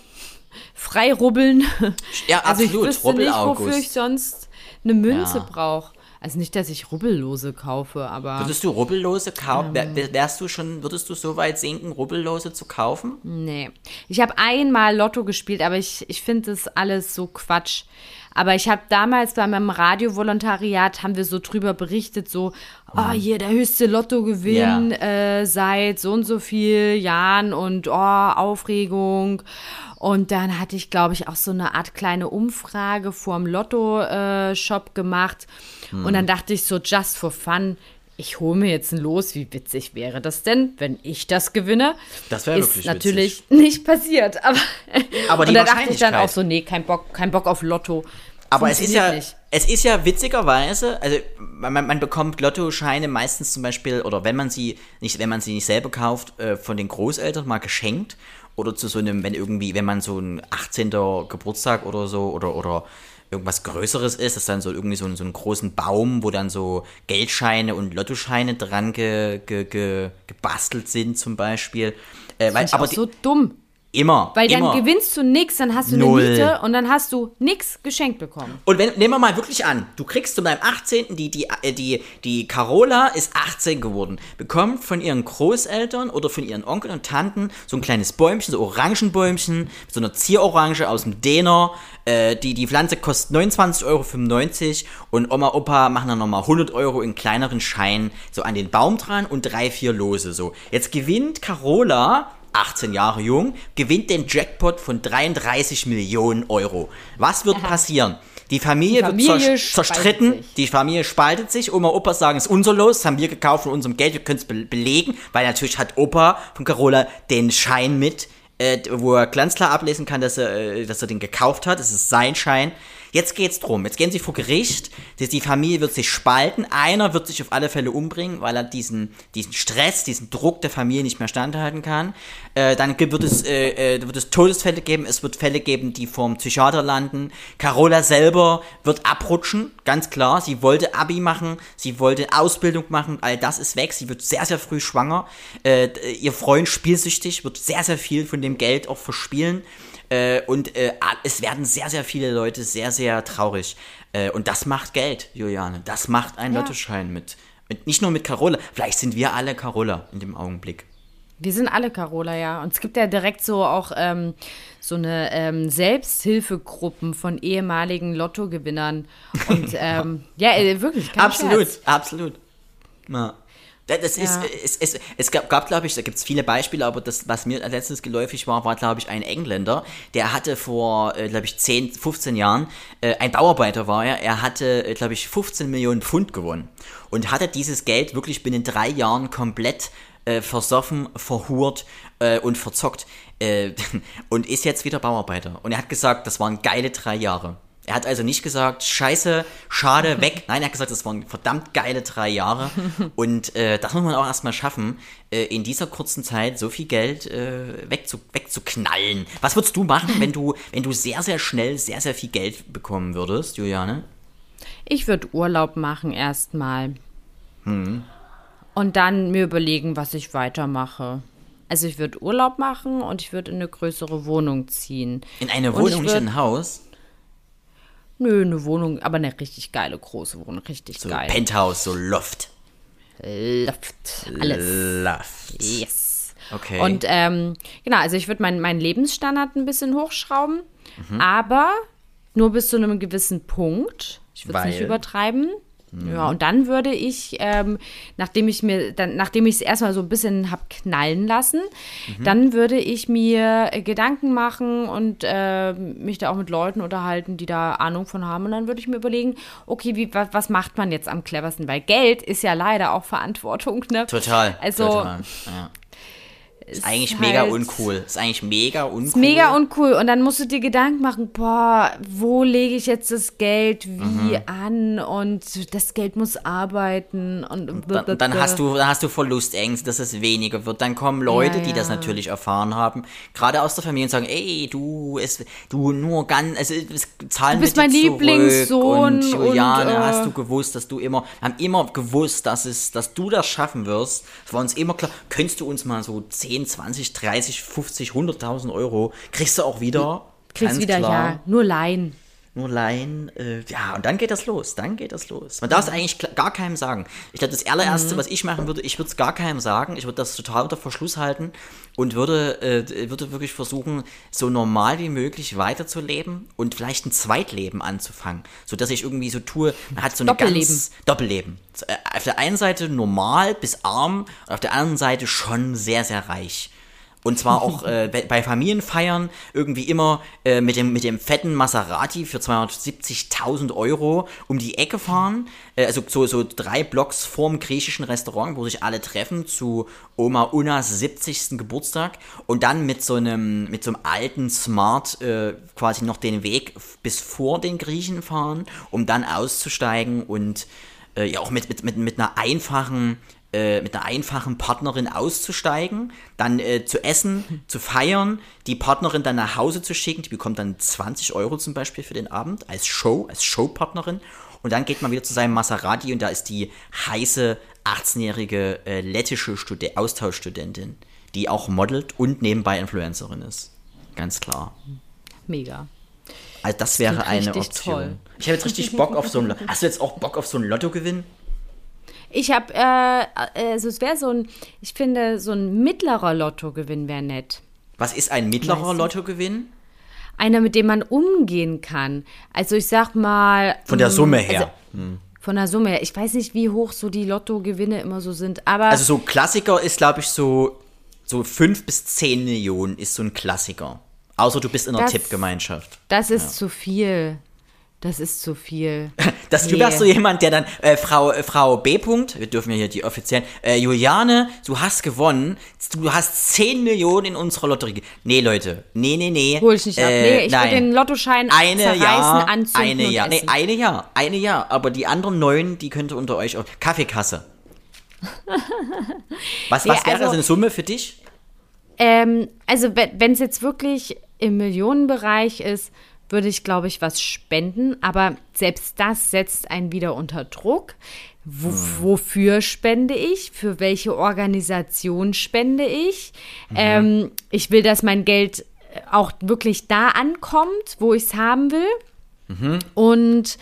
frei rubbeln. Ja, also ich absolut. wüsste nicht, wofür ich sonst eine Münze Ja. brauche. Also nicht, dass ich rubbellose kaufe, aber Würdest du Rubbellose kaufen? Ähm. Wär, wärst du schon, würdest du so weit sinken, Rubbellose zu kaufen? nee. Ich habe einmal Lotto gespielt, aber ich, ich finde das alles so Quatsch. Aber ich habe damals bei meinem Radiovolontariat haben wir so drüber berichtet, so, oh, hier der höchste Lottogewinn äh, seit so und so viel Jahren und oh, Aufregung. Und dann hatte ich, glaube ich, auch so eine Art kleine Umfrage vorm Lotto-Shop gemacht. Und dann dachte ich so, just for fun, ich hole mir jetzt ein Los. Wie witzig wäre das denn, wenn ich das gewinne? Das wäre wirklich natürlich nicht passiert. Aber, Aber die und da dachte ich dann auch so, nee, kein Bock, kein Bock auf Lotto. Aber es ist ja, nicht. es ist ja witzigerweise, also man, man- bekommt Lottoscheine meistens zum Beispiel, oder wenn man sie nicht, wenn man sie nicht selber kauft, äh, von den Großeltern mal geschenkt. Oder zu so einem, wenn irgendwie, wenn man so ein 18. Geburtstag oder so, oder, oder irgendwas Größeres ist, das ist dann so irgendwie so, ein- so einen großen Baum, wo dann so Geldscheine und Lottoscheine dran ge, ge, ge, gebastelt sind zum Beispiel. Äh, weil, aber auch die, so dumm. Immer, Weil immer. dann gewinnst du nix, dann hast du Null. eine Miete und dann hast du nix geschenkt bekommen. Und wenn, nehmen wir mal wirklich an, du kriegst zu deinem 18. die, die, äh, die, die Carola ist 18 geworden, bekommt von ihren Großeltern oder von ihren Onkeln und Tanten so ein kleines Bäumchen, so Orangenbäumchen, so einer Zierorange aus dem Däner. Äh, die, die Pflanze kostet 29,95 Euro und Oma, Opa machen dann nochmal 100 Euro in kleineren Scheinen so an den Baum dran und drei, vier Lose so. Jetzt gewinnt Carola 18 Jahre jung, gewinnt den Jackpot von 33 Millionen Euro. Was wird passieren? Die Familie, Die Familie wird zer zerstritten, sich. die Familie spaltet sich, Oma und Opa sagen, es ist unser Los, das haben wir gekauft von unserem Geld, wir können es be belegen, weil natürlich hat Opa von Carola den Schein mit, äh, wo er ganz klar ablesen kann, dass er, äh, dass er den gekauft hat, es ist sein Schein. Jetzt geht's drum. Jetzt gehen sie vor Gericht. Die, die Familie wird sich spalten. Einer wird sich auf alle Fälle umbringen, weil er diesen, diesen Stress, diesen Druck der Familie nicht mehr standhalten kann. Äh, dann wird es, äh, äh, wird es Todesfälle geben. Es wird Fälle geben, die vorm Psychiater landen. Carola selber wird abrutschen, ganz klar. Sie wollte Abi machen, sie wollte Ausbildung machen. All das ist weg. Sie wird sehr, sehr früh schwanger. Äh, ihr Freund spielsüchtig, wird sehr, sehr viel von dem Geld auch verspielen. Äh, und äh, es werden sehr, sehr viele Leute sehr, sehr traurig. Äh, und das macht Geld, Juliane. Das macht ein Ja. Lottoschein mit, mit. Nicht nur mit Carola. Vielleicht sind wir alle Carola in dem Augenblick. Wir sind alle Carola, ja. Und es gibt ja direkt so auch ähm, so eine ähm, Selbsthilfegruppen von ehemaligen Lottogewinnern. Und ähm, ja, äh, wirklich, absolut, Scherz. absolut. Ja. Das ist, Ja. es, es, es gab, gab glaube ich, da gibt es viele Beispiele, aber das, was mir als letztes geläufig war, war, glaube ich, ein Engländer, der hatte vor, äh, glaube ich, 10, 15 Jahren, äh, ein Bauarbeiter war er, er hatte, äh, glaube ich, 15 Millionen Pfund gewonnen und hatte dieses Geld wirklich binnen drei Jahren komplett äh, versoffen, verhurt und verzockt und ist jetzt wieder Bauarbeiter. Und er hat gesagt, das waren geile drei Jahre. Er hat also nicht gesagt, scheiße, schade, weg. Nein, er hat gesagt, das waren verdammt geile drei Jahre. Und äh, das muss man auch erstmal schaffen, äh, in dieser kurzen Zeit so viel Geld äh, wegzu wegzuknallen. Was würdest du machen, wenn du, wenn du sehr, sehr schnell sehr, sehr viel Geld bekommen würdest, Juliane? Ich würde Urlaub machen erstmal. Hm. Und dann mir überlegen, was ich weitermache. Also ich würde Urlaub machen und ich würde in eine größere Wohnung ziehen. In eine Wohnung, nicht in ein Haus? Nö, eine Wohnung, aber eine richtig geile große Wohnung, richtig So geil. Penthouse, so Loft. Loft, alles. Loft. Yes. Okay. Und ähm, genau, also ich würde meinen meinen Lebensstandard ein bisschen hochschrauben. Mhm. aber nur bis zu einem gewissen Punkt. Ich würde es nicht übertreiben. Ja, und dann würde ich, ähm, nachdem ich mir, dann, nachdem ich es erstmal so ein bisschen hab knallen lassen, Mhm. dann würde ich mir äh, Gedanken machen und äh, mich da auch mit Leuten unterhalten, die da Ahnung von haben. Und dann würde ich mir überlegen, okay, wie, was, was macht man jetzt am cleversten? Weil Geld ist ja leider auch Verantwortung, ne? Total. Also, total. Ja. Ist eigentlich ist mega halt- uncool. Ist eigentlich mega uncool. Ist mega uncool. Und dann musst du dir Gedanken machen, boah, wo lege ich jetzt das Geld wie an? Und das Geld muss arbeiten. Und dann, dann hast du, dann hast du Verlustängste, dass es weniger wird. Dann kommen Leute, Ja, die das ja. natürlich erfahren haben, gerade aus der Familie und sagen, ey, du, es, du nur ganz, also es zahlen Du bist mein. Lieblingssohn Und Juliane, und, äh, hast du gewusst, dass du immer, haben immer gewusst, dass es, dass du das schaffen wirst. Es war uns immer klar, könntest du uns mal so 10, 20, 30, 50, 100.000 Euro, kriegst du auch wieder. kriegst wieder, klar ja, nur Leihen. Nur leihen. Äh, ja, und dann geht das los. Dann geht das los. Man darf es eigentlich kla- gar keinem sagen. Ich glaube, das allererste, was ich machen würde, ich würde es gar keinem sagen. Ich würde das total unter Verschluss halten und würde, äh, würde wirklich versuchen, so normal wie möglich weiterzuleben und vielleicht ein Zweitleben anzufangen. So dass ich irgendwie so tue, man hat so eine Doppelleben. ganz Doppelleben. Äh, Auf der einen Seite normal bis arm und auf der anderen Seite schon sehr, sehr reich. Und zwar auch äh, bei- Familienfeiern irgendwie immer äh, mit, dem, mit dem fetten Maserati für 270.000 Euro um die Ecke fahren. Äh, also so, so drei Blocks vorm griechischen Restaurant, wo sich alle treffen zu Oma Unas 70. Geburtstag. Und dann mit so einem, mit so einem alten Smart äh, quasi noch den Weg bis vor den Griechen fahren, um dann auszusteigen und äh, ja auch mit, mit, mit, mit einer einfachen äh, mit einer einfachen Partnerin auszusteigen, dann äh, zu essen, zu feiern, die Partnerin dann nach Hause zu schicken, die bekommt dann 20 Euro zum Beispiel für den Abend als Show, als Showpartnerin und dann geht man wieder zu seinem Maserati und da ist die heiße 18-jährige äh, lettische Studi Austauschstudentin, die auch modelt und nebenbei Influencerin ist. Ganz klar. Mega. Also das wäre klingt eine Option. toll. Ich habe jetzt richtig Bock auf so ein. Hast du jetzt auch Bock auf so ein Lottogewinn? Ich habe, äh, also es wäre so ein, ich finde, so ein mittlerer Lottogewinn wäre nett. Was ist ein mittlerer Weißt du? Lottogewinn? Einer, mit dem man umgehen kann. Also ich sag mal. Von der mh, Summe her. Also, von der Summe her. Ich weiß nicht, wie hoch so die Lottogewinne immer so sind, aber Also so Klassiker ist, glaube ich, so, so 5 bis 10 Millionen ist so ein Klassiker. Außer du bist in einer Das- Tippgemeinschaft. das ist zu viel. Das ist zu viel. Das, Du Nee. wärst so jemand, der dann, äh, Frau, äh, Frau B. -Punkt, wir dürfen ja hier die offiziellen, äh, Juliane, du hast gewonnen, du hast 10 Millionen in unserer Lotterie. Nee, Leute, nee, nee, nee. Hol ich nicht ab. Nee, ich will nein. den Lottoschein eine zerreißen, ja, anzünden eine und ja, nee, eine ja, eine ja, aber die anderen neun, die könnt ihr unter euch auf Kaffeekasse. Was, was wäre also- das eine Summe für dich? Ähm, also wenn es jetzt wirklich im Millionenbereich ist, würde ich, glaube ich, was spenden. Aber selbst das setzt einen wieder unter Druck. Wo, Wofür spende ich? Für welche Organisation spende ich? Ähm, ich will, dass mein Geld äh, auch wirklich da ankommt, wo ich es haben will. Und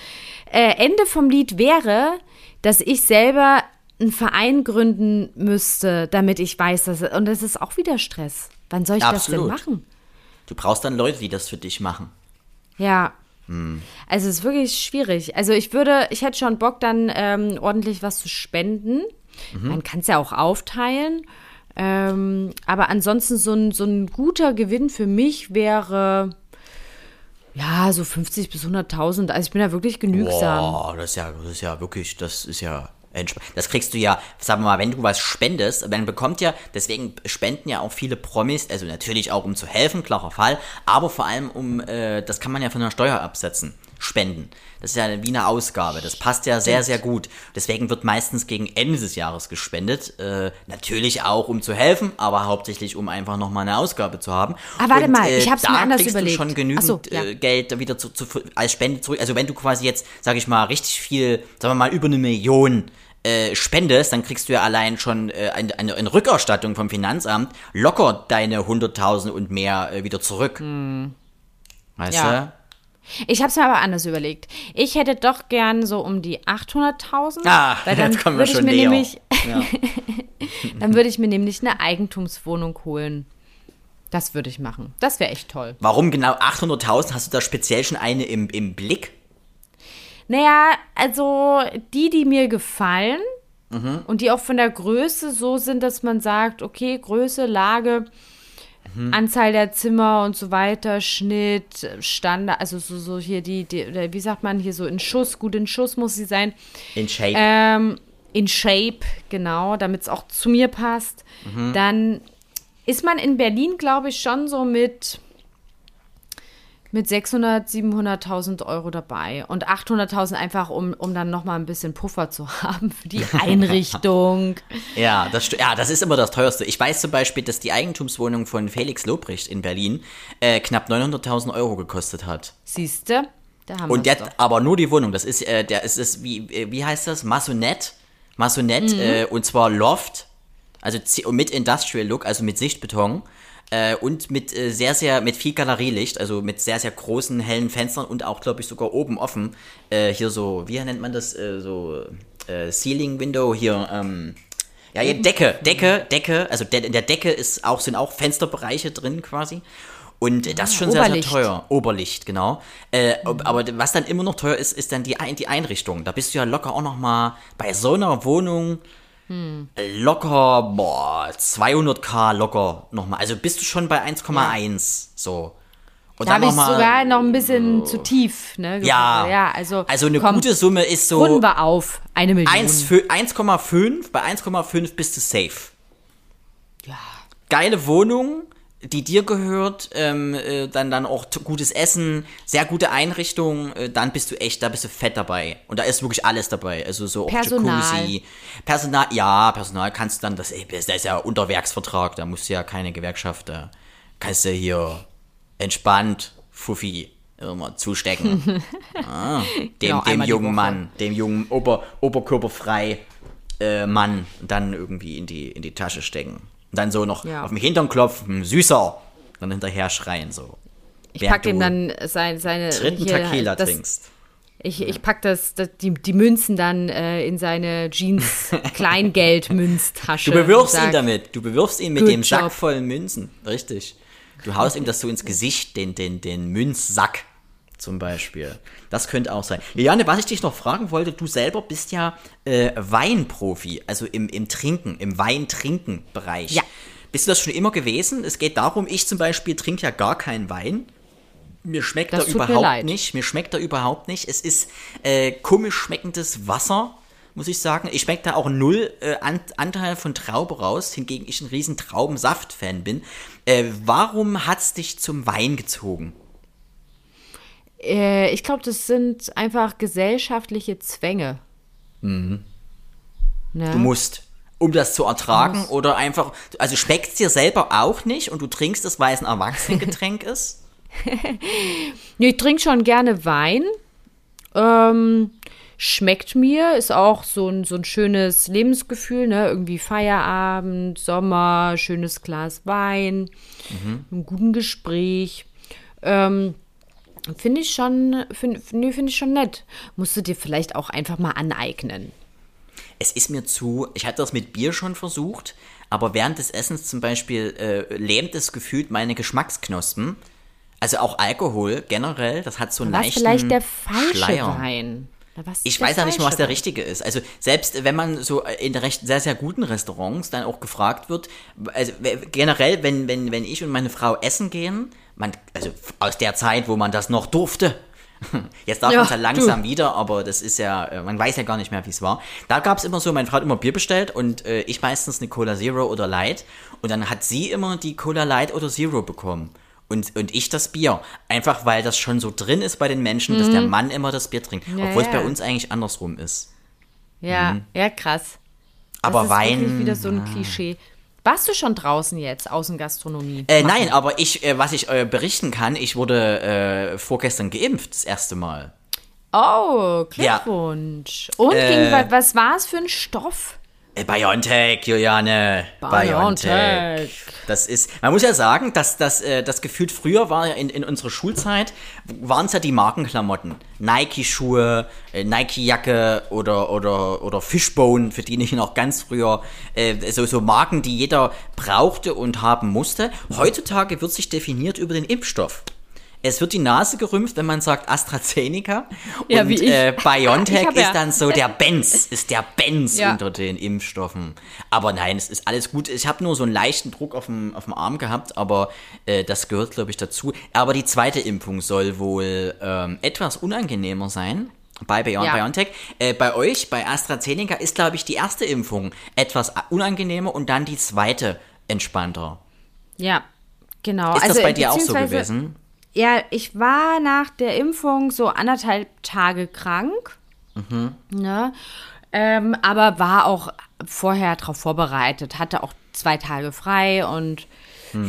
äh, Ende vom Lied wäre, dass ich selber einen Verein gründen müsste, damit ich weiß, dass und das ist auch wieder Stress. Wann soll ich Absolut. das denn machen? Du brauchst dann Leute, die das für dich machen. Ja. Also es ist wirklich schwierig. Also ich würde, ich hätte schon Bock, dann ähm, ordentlich was zu spenden. Man kann es ja auch aufteilen. Ähm, aber ansonsten so ein, so ein guter Gewinn für mich wäre ja so 50 bis 100.000. Also ich bin da wirklich genügsam. Boah, das ist ja, das ist ja wirklich, das ist ja. Das kriegst du ja, sagen wir mal, wenn du was spendest, man bekommt ja, deswegen spenden ja auch viele Promis, also natürlich auch um zu helfen, klarer Fall, aber vor allem um, äh, das kann man ja von der Steuer absetzen. Spenden. Das ist ja wie eine Ausgabe. Das passt ja sehr, sehr gut. Deswegen wird meistens gegen Ende des Jahres gespendet. Äh, natürlich auch, um zu helfen, aber hauptsächlich, um einfach nochmal eine Ausgabe zu haben. Ah, warte Und, mal, ich hab's da mir anders kriegst überlegt. Du schon genügend so, ja. äh, Geld wieder zu, zu, als Spende zurück. Also wenn du quasi jetzt, sag ich mal, richtig viel, sagen wir mal, über eine Million äh, spendest, dann kriegst du ja allein schon äh, eine, eine, Rückerstattung vom Finanzamt locker deine 100.000 und mehr äh, wieder zurück. Weißt Ja. Ich habe es mir aber anders überlegt. Ich hätte doch gern so um die 800.000. Ah, weil dann jetzt kommen wir würde ich schon mir näher. nämlich, Ja. dann würde ich mir nämlich eine Eigentumswohnung holen. Das würde ich machen. Das wäre echt toll. Warum genau 800.000? Hast du da speziell schon eine im, im Blick? Naja, also die, die mir gefallen und die auch von der Größe so sind, dass man sagt, okay, Größe, Lage, Anzahl der Zimmer und so weiter, Schnitt, Standard, also so, so hier die, die, wie sagt man hier so in Schuss, gut in Schuss muss sie sein. In Shape. Ähm, in Shape, genau, damit es auch zu mir passt. Dann ist man in Berlin, glaube ich, schon so mit, mit 600, 700.000 Euro dabei. Und 800.000 einfach, um, um dann noch mal ein bisschen Puffer zu haben für die Einrichtung. Ja, das, ja, das ist immer das teuerste. Ich weiß zum Beispiel, dass die Eigentumswohnung von Felix Lobrecht in Berlin äh, knapp 900.000 Euro gekostet hat. Siehste, da haben Und doch. aber nur die Wohnung. Das ist, äh, der ist es, wie, äh, wie heißt das? Masonette. Masonette, äh, und zwar Loft. Also mit Industrial Look, also mit Sichtbeton. Äh, und mit äh, sehr, sehr, mit viel Galerielicht, also mit sehr, sehr großen, hellen Fenstern und auch, glaube ich, sogar oben offen. Äh, hier so, wie nennt man das? Äh, so äh, Ceiling Window hier, ähm, ja, hier Decke, Decke, Decke, also de in der Decke ist auch, sind auch Fensterbereiche drin quasi. Und das ist schon sehr, sehr Oberlicht. teuer. Oberlicht, genau. Äh, ob- aber was dann immer noch teuer ist, ist dann die, die Einrichtung. Da bist du ja locker auch noch mal bei so einer Wohnung locker, boah, 200k locker nochmal. Also bist du schon bei 1,1 so. Und Da habe ich mal- sogar noch ein bisschen zu tief. Ne, Ja, ja also, also eine komm, gute Summe ist so Runden wir auf. Eine Million. 1 für- 1,5. Bei 1,5 bist du safe. Ja. geile Wohnung, die dir gehört, ähm, äh, dann dann auch gutes Essen, sehr gute Einrichtung, äh, dann bist du echt, da bist du fett dabei. Und da ist wirklich alles dabei. Also so auch Personal. Jacuzzi. Personal, ja, Personal kannst du dann, das, ey, das ist ja Unterwerksvertrag, da musst du ja keine Gewerkschaft, da kannst du hier entspannt Fuffi immer zustecken. ah, dem, Genau, dem jungen. Mann, dem jungen Ober, Oberkörperfrei äh, Mann dann irgendwie in die, in die Tasche stecken. Und dann so noch Ja. auf den Hintern klopfen, süßer. Dann hinterher schreien so. Ich pack ihm dann seine, seine dritten hier, Tequila das, trinkst. Ich, ich pack das, das die, die Münzen dann äh, in seine Jeans Kleingeld-Münztasche. Du bewirfst und ihn sag, damit. Du bewirfst ihn mit dem Sack voll Münzen. Richtig. Du haust ihm das so ins Gesicht, den, den, den Münzsack zum Beispiel. Das könnte auch sein. Liane, was ich dich noch fragen wollte, du selber bist ja äh, Weinprofi, also im, im Trinken, im Weintrinken-Bereich. Ja. Bist du das schon immer gewesen? Es geht darum, ich zum Beispiel trinke ja gar keinen Wein. Mir schmeckt Das er überhaupt nicht. Mir schmeckt er überhaupt nicht. Es ist äh, komisch schmeckendes Wasser, muss ich sagen. Ich schmecke da auch null äh, An Anteil von Traube raus, hingegen ich ein riesen Traubensaft-Fan bin. Äh, warum hat's dich zum Wein gezogen? Äh, ich glaube, das sind einfach gesellschaftliche Zwänge. Mhm. Ne? Du musst, um das zu ertragen oder einfach, also schmeckt's dir selber auch nicht und du trinkst es, weil es ein Erwachsenengetränk ist? Nee, ich trinke schon gerne Wein. Ähm, schmeckt mir, ist auch so ein, so ein schönes Lebensgefühl, ne? Irgendwie Feierabend, Sommer, schönes Glas Wein, ein guten Gespräch. Ähm, finde ich schon, nee, find ich schon nett. Musst du dir vielleicht auch einfach mal aneignen. Es ist mir zu, ich hatte das mit Bier schon versucht, aber während des Essens zum Beispiel äh, lähmt es gefühlt meine Geschmacksknospen. Also auch Alkohol generell, das hat so einen Was leichten vielleicht der falsche Schleier. Wein? Ich weiß ja nicht mal, was der richtige ist. Also selbst wenn man so in recht sehr, sehr guten Restaurants dann auch gefragt wird, also generell, wenn, wenn, wenn ich und meine Frau essen gehen, man, also aus der Zeit, wo man das noch durfte, jetzt darf Ja, man es ja du. langsam wieder, aber das ist ja, äh, man weiß ja gar nicht mehr, wie es war. Da gab es immer so, meine Frau hat immer Bier bestellt und äh, ich meistens eine Cola Zero oder Light und dann hat sie immer die Cola Light oder Zero bekommen. Und, und ich das Bier. Einfach weil das schon so drin ist bei den Menschen, dass der Mann immer das Bier trinkt. Mhm. Ja, obwohl es ja. bei uns eigentlich andersrum ist. Ja, ja, krass. Aber das ist Wein. wirklich wieder so ein Klischee. Warst du schon draußen jetzt, Außengastronomie? Äh, nein, aber ich, äh, was ich äh, berichten kann, ich wurde äh, vorgestern geimpft, das erste Mal. Oh, Glückwunsch. Und Äh, gegen, wa- was war es für ein Stoff? Äh, BioNTech, Juliane. BioNTech. Das ist, man muss ja sagen, dass das, äh, das gefühlt früher war ja in, in unserer Schulzeit, waren es ja die Markenklamotten. Nike-Schuhe, äh, Nike-Jacke oder, oder, oder Fishbone, für die ich noch ganz früher, äh, so, so Marken, die jeder brauchte und haben musste. Heutzutage wird sich definiert über den Impfstoff. Es wird die Nase gerümpft, wenn man sagt AstraZeneca. Ja, und. Äh, BioNTech hab ja- ist dann so der Benz, ist der Benz Ja. unter den Impfstoffen. Aber nein, es ist alles gut. Ich habe nur so einen leichten Druck auf dem, auf dem Arm gehabt, aber äh, das gehört, glaube ich, dazu. Aber die zweite Impfung soll wohl ähm, etwas unangenehmer sein. Bei Bion Ja. BioNTech. Äh, bei euch, bei AstraZeneca, ist, glaube ich, die erste Impfung etwas unangenehmer und dann die zweite entspannter. Ja, genau. Ist also, das bei dir auch so gewesen? Ja, ich war nach der Impfung so anderthalb Tage krank. Ne? Ähm, aber war auch vorher darauf vorbereitet, hatte auch zwei Tage frei und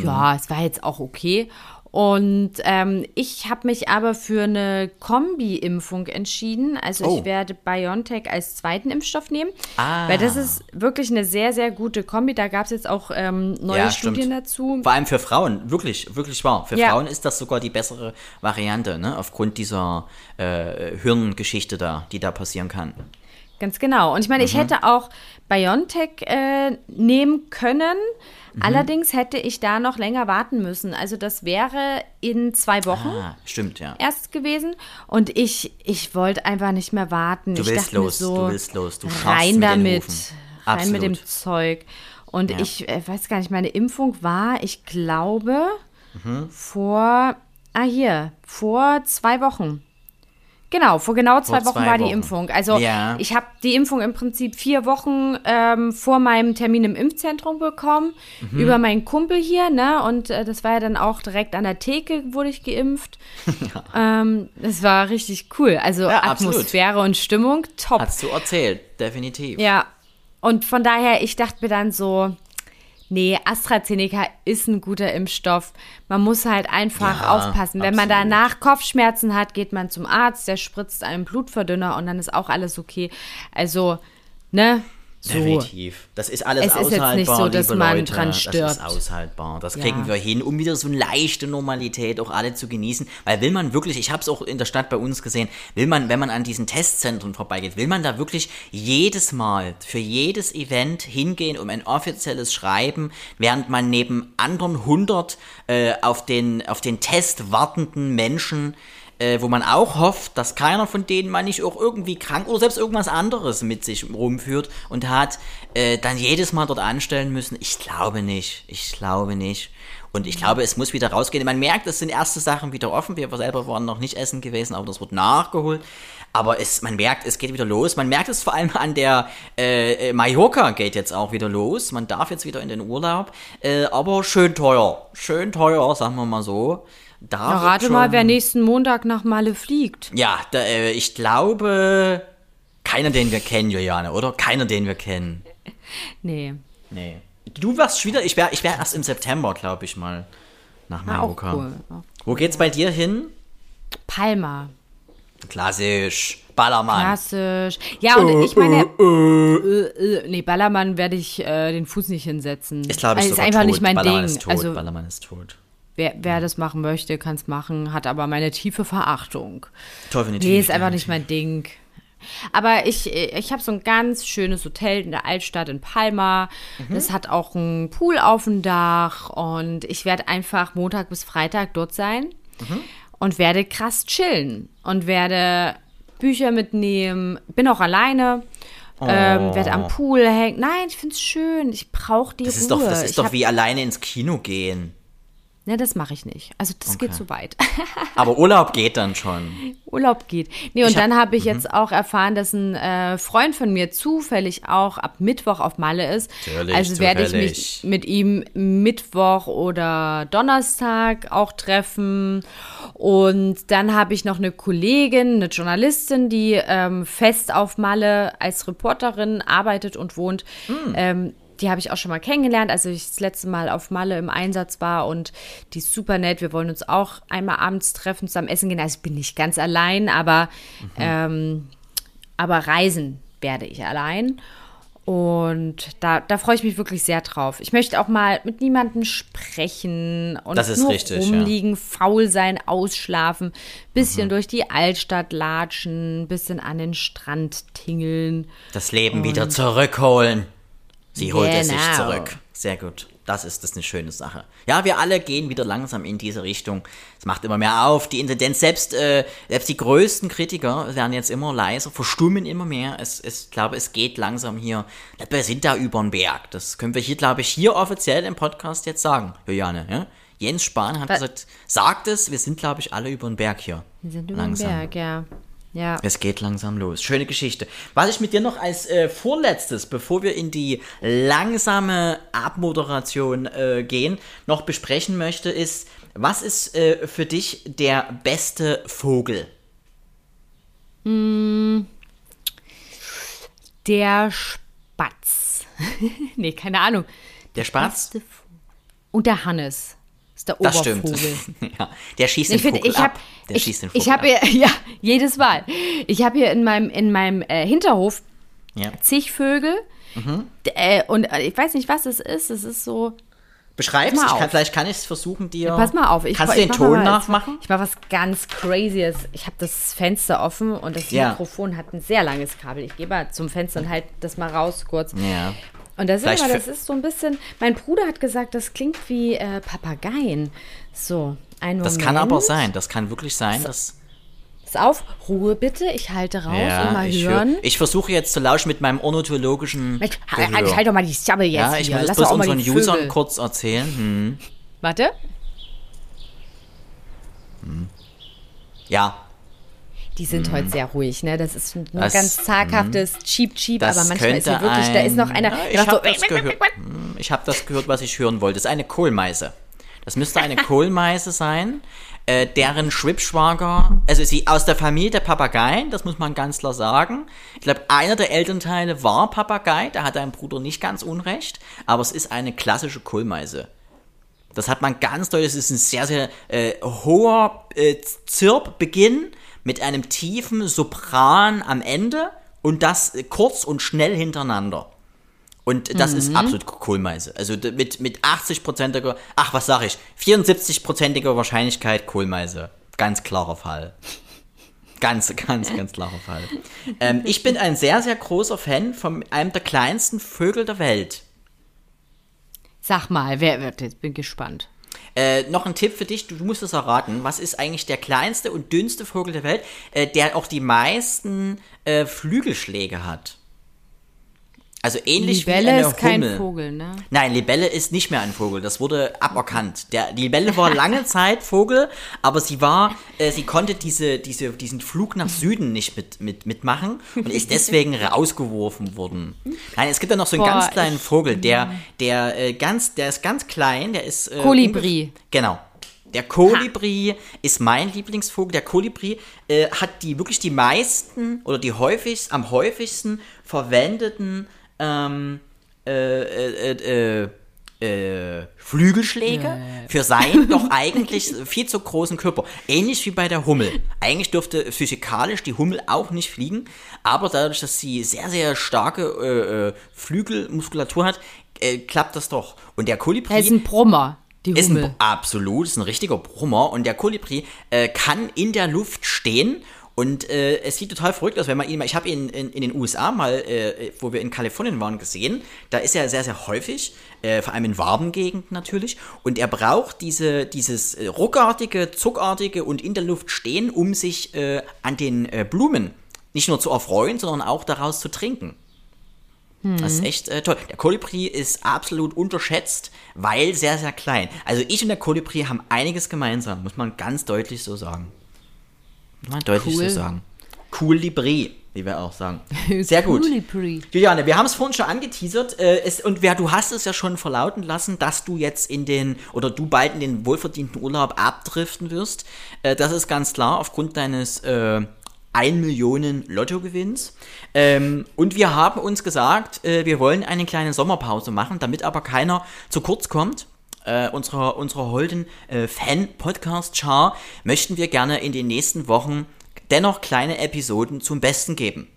ja, es war jetzt auch okay. Und ähm, ich habe mich aber für eine Kombi-Impfung entschieden. Also Oh. ich werde BioNTech als zweiten Impfstoff nehmen. Ah. Weil das ist wirklich eine sehr, sehr gute Kombi. Da gab es jetzt auch ähm, neue Ja, Studien stimmt. dazu. Vor allem für Frauen, wirklich, wirklich wahr. Für Ja. Frauen ist das sogar die bessere Variante, ne? Aufgrund dieser äh, Hirngeschichte da, die da passieren kann. Ganz genau. Und ich meine, Mhm. ich hätte auch BioNTech äh, nehmen können. Mhm. Allerdings hätte ich da noch länger warten müssen. Also das wäre in zwei Wochen Ah, stimmt, ja. erst gewesen. Und ich, ich wollte einfach nicht mehr warten. Du willst los, so, du willst los, du rein damit. Rein mit dem Absolut. Zeug. Und Ja. ich äh, weiß gar nicht, meine Impfung war, ich glaube, Mhm. vor, ah hier, vor zwei Wochen. Genau, vor genau zwei Vor Wochen zwei war die Wochen. Impfung. Also Ja. ich habe die Impfung im Prinzip vier Wochen ähm, vor meinem Termin im Impfzentrum bekommen, Mhm. über meinen Kumpel hier, ne? Und äh, das war ja dann auch direkt an der Theke, wurde ich geimpft. ähm, das war richtig cool. Also Ja, absolut. Atmosphäre und Stimmung, top. Hast du erzählt, definitiv. Ja, und von daher, ich dachte mir dann so, nee, AstraZeneca ist ein guter Impfstoff. Man muss halt einfach Ja, aufpassen. Wenn man absolut. danach Kopfschmerzen hat, geht man zum Arzt, der spritzt einen Blutverdünner und dann ist auch alles okay. Also, ne? So. Definitiv. Das ist alles Es ist jetzt aushaltbar, nicht so, dass liebe man Leute. dran Das ist aushaltbar. Das Ja. kriegen wir hin, um wieder so eine leichte Normalität auch alle zu genießen. Weil will man wirklich, ich habe es auch in der Stadt bei uns gesehen, will man, wenn man an diesen Testzentren vorbeigeht, will man da wirklich jedes Mal für jedes Event hingehen, um ein offizielles Schreiben, während man neben anderen hundert äh, auf den auf den Test wartenden Menschen äh, wo man auch hofft, dass keiner von denen man nicht auch irgendwie krank oder selbst irgendwas anderes mit sich rumführt und hat, äh, dann jedes Mal dort anstellen müssen. Ich glaube nicht. Ich glaube nicht. Und ich glaube, es muss wieder rausgehen. Man merkt, es sind erste Sachen wieder offen. Wir selber waren noch nicht essen gewesen, aber das wird nachgeholt. Aber es, man merkt, es geht wieder los. Man merkt es vor allem an der äh, äh, Mallorca geht jetzt auch wieder los. Man darf jetzt wieder in den Urlaub. Äh, aber schön teuer. Schön teuer, sagen wir mal so. Da Ja, rate schon- mal, wer nächsten Montag nach Malle fliegt. ja, da, äh, ich glaube, keiner, den wir kennen, Juliane, oder? Keiner, den wir kennen. Nee. Nee. Du warst schon wieder, ich wäre ich wär erst im September, glaube ich mal, nach War auch Mallorca. cool. Wo geht's bei dir hin? Palma. Klassisch. Ballermann. Klassisch. Ja, und ich meine, äh, äh, nee, Ballermann werde ich äh, den Fuß nicht hinsetzen. Ist, glaube ich, also, ist einfach tot. nicht mein Ballermann Ding. ist tot. Also, Ballermann ist tot. Wer, wer das machen möchte, kann es machen, hat aber meine tiefe Verachtung. Definitiv. Nee, ist einfach nicht mein Ding. Aber ich, ich habe so ein ganz schönes Hotel in der Altstadt in Palma. Mhm. Das hat auch einen Pool auf dem Dach und ich werde einfach Montag bis Freitag dort sein Mhm. und werde krass chillen und werde Bücher mitnehmen. Bin auch alleine. Ähm, werde am Pool hängen. Nein, ich finde es schön. Ich brauche die Oh. Das Ruhe. ist doch, das ist ich doch wie alleine ins Kino gehen. Ne, das mache ich nicht. Also das geht Okay. zu weit. Aber Urlaub geht dann schon. Urlaub geht. Nee, und Ich hab- dann habe ich jetzt auch erfahren, dass ein äh, Freund von mir zufällig auch ab Mittwoch auf Malle ist. Natürlich, also werde ich mich mit ihm Mittwoch oder Donnerstag auch treffen. Und dann habe ich noch eine Kollegin, eine Journalistin, die ähm, fest auf Malle als Reporterin arbeitet und wohnt. Hm. Ähm, die habe ich auch schon mal kennengelernt, als ich das letzte Mal auf Malle im Einsatz war und die ist super nett. Wir wollen uns auch einmal abends treffen, zusammen essen gehen. Also ich bin nicht ganz allein, aber, ähm, aber reisen werde ich allein. Und da, da freue ich mich wirklich sehr drauf. Ich möchte auch mal mit niemandem sprechen und Das ist nur richtig, ja. rumliegen, faul sein, ausschlafen, Mhm. bisschen durch die Altstadt latschen, bisschen an den Strand tingeln. Das Leben wieder zurückholen. Sie holt es sich Genau. zurück. Sehr gut. Das ist, das ist eine schöne Sache. Ja, wir alle gehen wieder langsam in diese Richtung. Es macht immer mehr auf. Die Inzidenz, selbst, äh, selbst die größten Kritiker werden jetzt immer leiser, verstummen immer mehr. Es, es, ich glaube, es geht langsam hier. Wir sind da über den Berg. Das können wir hier, glaube ich, hier offiziell im Podcast jetzt sagen, Juliane. Ja? Jens Spahn hat Da- gesagt, sagt es, wir sind, glaube ich, alle über den Berg hier. Wir sind über den Berg, ja. Ja. Es geht langsam los. Schöne Geschichte. Was ich mit dir noch als äh, vorletztes, bevor wir in die langsame Abmoderation äh, gehen, noch besprechen möchte, ist, was ist äh, für dich der beste Vogel? Der Spatz. nee, keine Ahnung. Der Spatz? Und der Hannes. Ist der Das stimmt. Ja, der schießt Ich den finde, Vogel ich habe ab. Der ich, schießt den Vogel ich habe ab. hier, ja, jedes Mal. Ich habe hier in meinem in meinem äh, Hinterhof Ja. zig Vögel. Mhm. Äh, und äh, ich weiß nicht, was es ist. Es ist so. Beschreib's, ich kann, vielleicht kann ich es versuchen, dir. Pass mal auf. Ich, Kannst ich du den Ton nachmachen? Ich mache was ganz Crazyes. Ich habe das Fenster offen und das Ja. Mikrofon hat ein sehr langes Kabel. Ich gehe mal zum Fenster und halt das mal raus kurz. Ja. Und das ist, aber, das ist so ein bisschen. Mein Bruder hat gesagt, das klingt wie äh, Papageien. So, ein Moment. Das kann aber sein. Das kann wirklich sein, dass. Pass auf, Ruhe bitte. Ich halte raus und Ja, mal ich, hören. hör, ich versuche jetzt zu lauschen mit meinem ornithologischen. Mensch, Gehör. halt, halt doch mal die Sabbel jetzt Ja, ich hier. muss Lass bloß unseren Usern kurz erzählen. Hm. Warte. Ja, Die sind heute sehr ruhig, ne? Das ist ein Mhm. Das- ganz zaghaftes Cheap Cheap, das aber manchmal ist hier wirklich, da ist noch ein- einer, Ja, ich habe so, das, gehört. Hm, ich hab das gehört, was ich hören wollte. Das ist eine Kohlmeise. Das müsste eine Kohlmeise sein, äh, deren Schwibschwager, also sie aus der Familie der Papageien, das muss man ganz klar sagen. Ich glaube, einer der Elternteile war Papagei, da hat dein Bruder nicht ganz unrecht, aber es ist eine klassische Kohlmeise. Das hat man ganz deutlich. Es ist ein sehr, sehr äh, hoher äh, Zirpbeginn mit einem tiefen Sopran am Ende und das kurz und schnell hintereinander. Und das ist absolut Kohlmeise. Also mit, mit 80%iger, ach was sag ich, 74%iger Wahrscheinlichkeit Kohlmeise. Ganz klarer Fall. Ganz, ganz, ganz klarer Fall. Ähm, ich bin ein sehr, sehr großer Fan von einem der kleinsten Vögel der Welt. Sag mal, wer wird jetzt? Bin gespannt. Äh, noch ein Tipp für dich, du, musst es erraten. Was ist eigentlich der kleinste und dünnste Vogel der Welt, äh, der auch die meisten äh, Flügelschläge hat? Also ähnlich wie Libelle eine ist kein Hummel. Vogel, ne? Nein, Libelle ist nicht mehr ein Vogel. Das wurde aberkannt. Der die Libelle war lange Zeit Vogel, aber sie war, äh, sie konnte diese, diese, diesen Flug nach Süden nicht mit, mit, mitmachen und ist deswegen rausgeworfen worden. Nein, es gibt ja noch so einen Boah, ganz kleinen Vogel, der, der äh, ganz, der ist ganz klein, der ist äh, Kolibri. Genau. Der Kolibri ist mein Lieblingsvogel. Der Kolibri äh, hat die wirklich die meisten oder die häufigst, am häufigsten verwendeten ähm, äh, äh, äh, äh, Flügelschläge für seinen doch eigentlich viel zu großen Körper. Ähnlich wie bei der Hummel. Eigentlich dürfte physikalisch die Hummel auch nicht fliegen, aber dadurch, dass sie sehr, sehr starke äh, äh, Flügelmuskulatur hat, äh, klappt das doch. Und der Kolibri Er ist ein Brummer, die ist ein, absolut, ist ein richtiger Brummer und der Kolibri äh, kann in der Luft stehen und äh, es sieht total verrückt aus, wenn man ihn mal, ich habe ihn in, in den USA mal, äh, wo wir in Kalifornien waren, gesehen, da ist er sehr, sehr häufig, äh, vor allem in warmen Gegenden natürlich und er braucht diese, dieses äh, ruckartige, zuckartige und in der Luft stehen, um sich äh, an den äh, Blumen nicht nur zu erfreuen, sondern auch daraus zu trinken. Das ist echt äh, toll. Der Kolibri ist absolut unterschätzt, weil sehr, sehr klein. Also ich und der Kolibri haben einiges gemeinsam, muss man ganz deutlich so sagen. Man deutlich Cool. so sagen. Kolibri, wie wir auch sagen. Sehr gut. Kolibri. Juliane, wir haben es vorhin schon angeteasert äh, es, und wer, du hast es ja schon verlauten lassen, dass du jetzt in den, oder du bald in den wohlverdienten Urlaub abdriften wirst. Äh, das ist ganz klar aufgrund deines äh, 1 Millionen Lottogewinns. Ähm, und wir haben uns gesagt, äh, wir wollen eine kleine Sommerpause machen, damit aber keiner zu kurz kommt. Äh, unserer, unserer holden äh, Fan-Podcast-Char möchten wir gerne in den nächsten Wochen dennoch kleine Episoden zum Besten geben.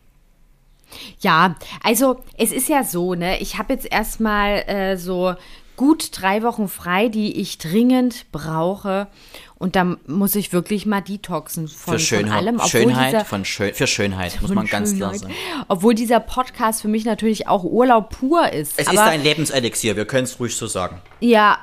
Ja, also es ist ja so, ne? Ich habe jetzt erstmal äh, so gut drei Wochen frei, die ich dringend brauche. Und da muss ich wirklich mal detoxen von, Für Schönheit, von allem. obwohl Schönheit dieser- von Schön, für Schönheit, muss man ganz klar Schönheit. sagen. Obwohl dieser Podcast für mich natürlich auch Urlaub pur ist. Es ist ein Lebenselixier, wir können es ruhig so sagen. ja,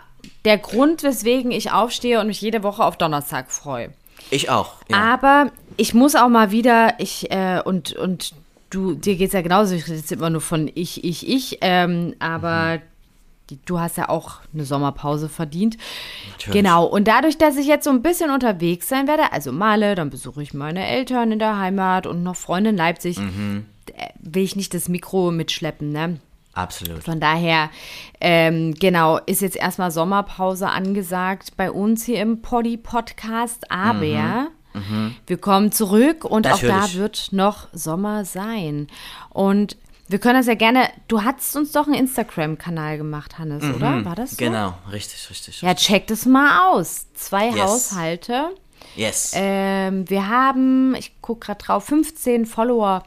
der Grund, weswegen ich aufstehe und mich jede Woche auf Donnerstag freue. Ich auch. Ja. Aber ich muss auch mal wieder, ich, äh, und, und du, dir geht's ja genauso, ich rede jetzt immer nur von ich, ich, ich, ähm, aber die, du hast ja auch eine Sommerpause verdient. Natürlich. Genau, und dadurch, dass ich jetzt so ein bisschen unterwegs sein werde, also Male, dann besuche ich meine Eltern in der Heimat und noch Freunde in Leipzig, äh, will ich nicht das Mikro mitschleppen, ne? Absolut. Von daher, ähm, genau, ist jetzt erstmal Sommerpause angesagt bei uns hier im Poddy-Podcast, aber wir kommen zurück und auch da Natürlich. wird noch Sommer sein. Und wir können das ja gerne, du hattest uns doch einen Instagram-Kanal gemacht, Hannes, oder? War das so? Genau, richtig, richtig. Ja, check das mal aus. Zwei Yes. Haushalte. yes. Ähm, wir haben, ich gucke gerade drauf, 15 Follower.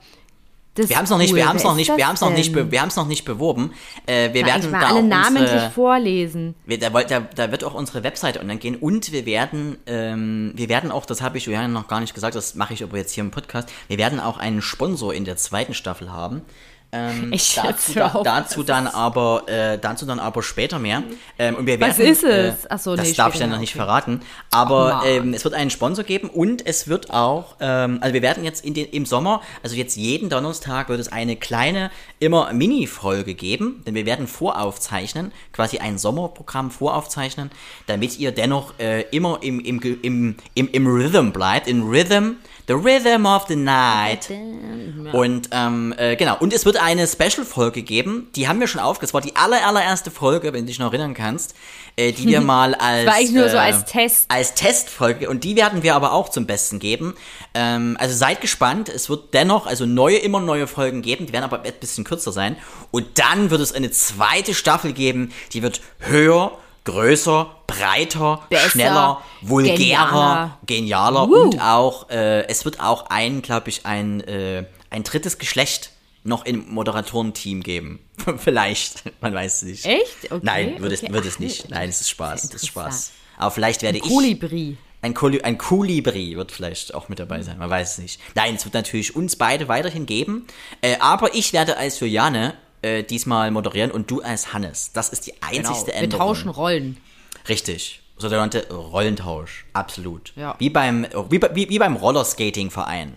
Das wir haben es noch nicht, cool. wir haben es Wer noch nicht, wir haben es noch nicht, wir haben es noch nicht beworben. Äh, wir Na, werden mal da alle namentlich unsere, vorlesen. wir, da, da, da wird auch unsere Webseite online gehen und wir werden, ähm, wir werden auch, das habe ich Juliane noch gar nicht gesagt, das mache ich aber jetzt hier im Podcast. Wir werden auch einen Sponsor in der zweiten Staffel haben. Ähm, dazu, da, dazu dann aber äh, dazu dann aber später mehr. Ähm, und wir werden, Was ist es? Äh, Ach so, das nee, darf ich dann noch nicht okay. verraten. Aber ähm, es wird einen Sponsor geben und es wird auch, ähm, also wir werden jetzt in den, im Sommer, also jetzt jeden Donnerstag wird es eine kleine, immer Mini-Folge geben, denn wir werden voraufzeichnen, quasi ein Sommerprogramm voraufzeichnen, damit ihr dennoch äh, immer im, im, im, im, im Rhythm bleibt, in Rhythm, the Rhythm of the Night. Und ähm, äh, genau, und es wird eine Special-Folge geben, die haben wir schon aufgenommen, das war die aller, allererste Folge, wenn du dich noch erinnern kannst, äh, die wir mal als... war eigentlich nur so äh, als Test. als Testfolge und die werden wir aber auch zum Besten geben. Ähm, also seid gespannt, es wird dennoch also neue, immer neue Folgen geben, die werden aber ein bisschen kürzer sein. Und dann wird es eine zweite Staffel geben, die wird höher, größer, breiter, Besser, schneller, vulgärer, genialer. genialer und auch, äh, es wird auch ein, glaube ich, ein, äh, ein drittes Geschlecht noch im Moderatorenteam geben. Vielleicht, man weiß es nicht. Echt? Okay, Nein, wird, okay. es, wird es nicht. Nein, es ist Spaß, es ist Spaß. Aber vielleicht werde ich... Kolibri. Ein, Koli ein Kolibri wird vielleicht auch mit dabei sein, man weiß es nicht. Nein, es wird natürlich uns beide weiterhin geben. Äh, aber ich werde als Juliane äh, diesmal moderieren und du als Hannes. Das ist die Genau. einzigste Wir Änderung. tauschen Rollen. Richtig. Sogenannte Rollentausch. Absolut. Ja. Wie beim, wie, wie, wie beim Rollerskating-Verein.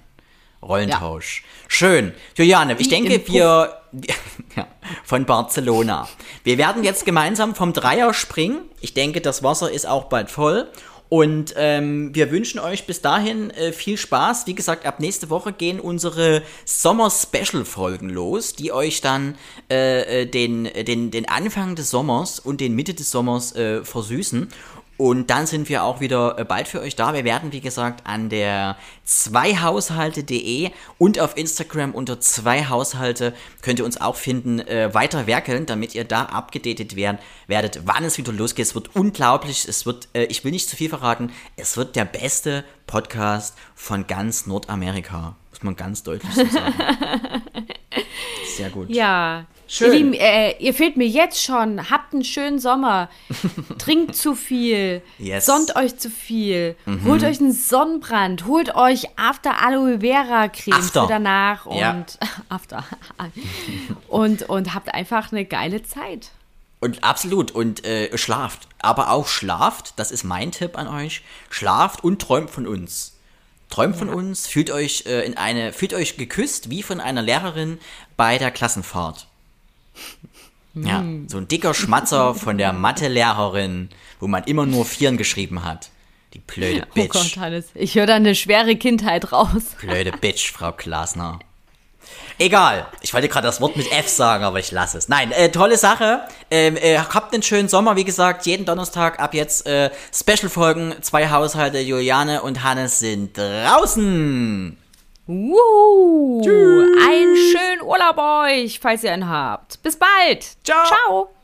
Rollentausch. Schön. Juliane, ich denke, wir ja, von Barcelona. Wir werden jetzt gemeinsam vom Dreier springen. Ich denke, das Wasser ist auch bald voll. Und ähm, wir wünschen euch bis dahin äh, viel Spaß. Wie gesagt, ab nächste Woche gehen unsere Sommer-Special-Folgen los, die euch dann äh, äh, den, den, den Anfang des Sommers und den Mitte des Sommers äh, versüßen. Und dann sind wir auch wieder äh, bald für euch da. Wir werden, wie gesagt, an der zweihaushalte.de und auf Instagram unter zweihaushalte könnt ihr uns auch finden, äh, weiter werkeln, damit ihr da abgedatet werden, werdet, wann es wieder losgeht. Es wird unglaublich. Es wird, äh, ich will nicht zu viel verraten, es wird der beste Podcast von ganz Nordamerika. Muss man ganz deutlich so sagen. Sehr gut. Ja. Schön. Ihr Lieben, äh, ihr fehlt mir jetzt schon. Habt einen schönen Sommer. Trinkt zu viel. Yes. Sonnt euch zu viel. Holt euch einen Sonnenbrand. Holt euch After Aloe Vera Creme After. für danach. Und Ja. After. und, und habt einfach eine geile Zeit. Und absolut. Und äh, schlaft. Aber auch schlaft, das ist mein Tipp an euch. Schlaft und träumt von uns. Träumt von uns, fühlt euch äh, in eine, fühlt euch geküsst wie von einer Lehrerin bei der Klassenfahrt. Ja, so ein dicker Schmatzer von der Mathelehrerin, wo man immer nur Vieren geschrieben hat. Die blöde Oh Bitch. Gott, Hannes. Ich höre da eine schwere Kindheit raus. Blöde Bitch, Frau Glasner. Egal. Ich wollte gerade das Wort mit F sagen, aber ich lasse es. Nein, äh, tolle Sache. Ähm, äh, habt einen schönen Sommer. Wie gesagt, jeden Donnerstag ab jetzt äh, Special-Folgen. Zwei Haushalte, Juliane und Hannes sind draußen. Wuhu. Einen schönen Urlaub euch, falls ihr einen habt. Bis bald. Ciao. Ciao.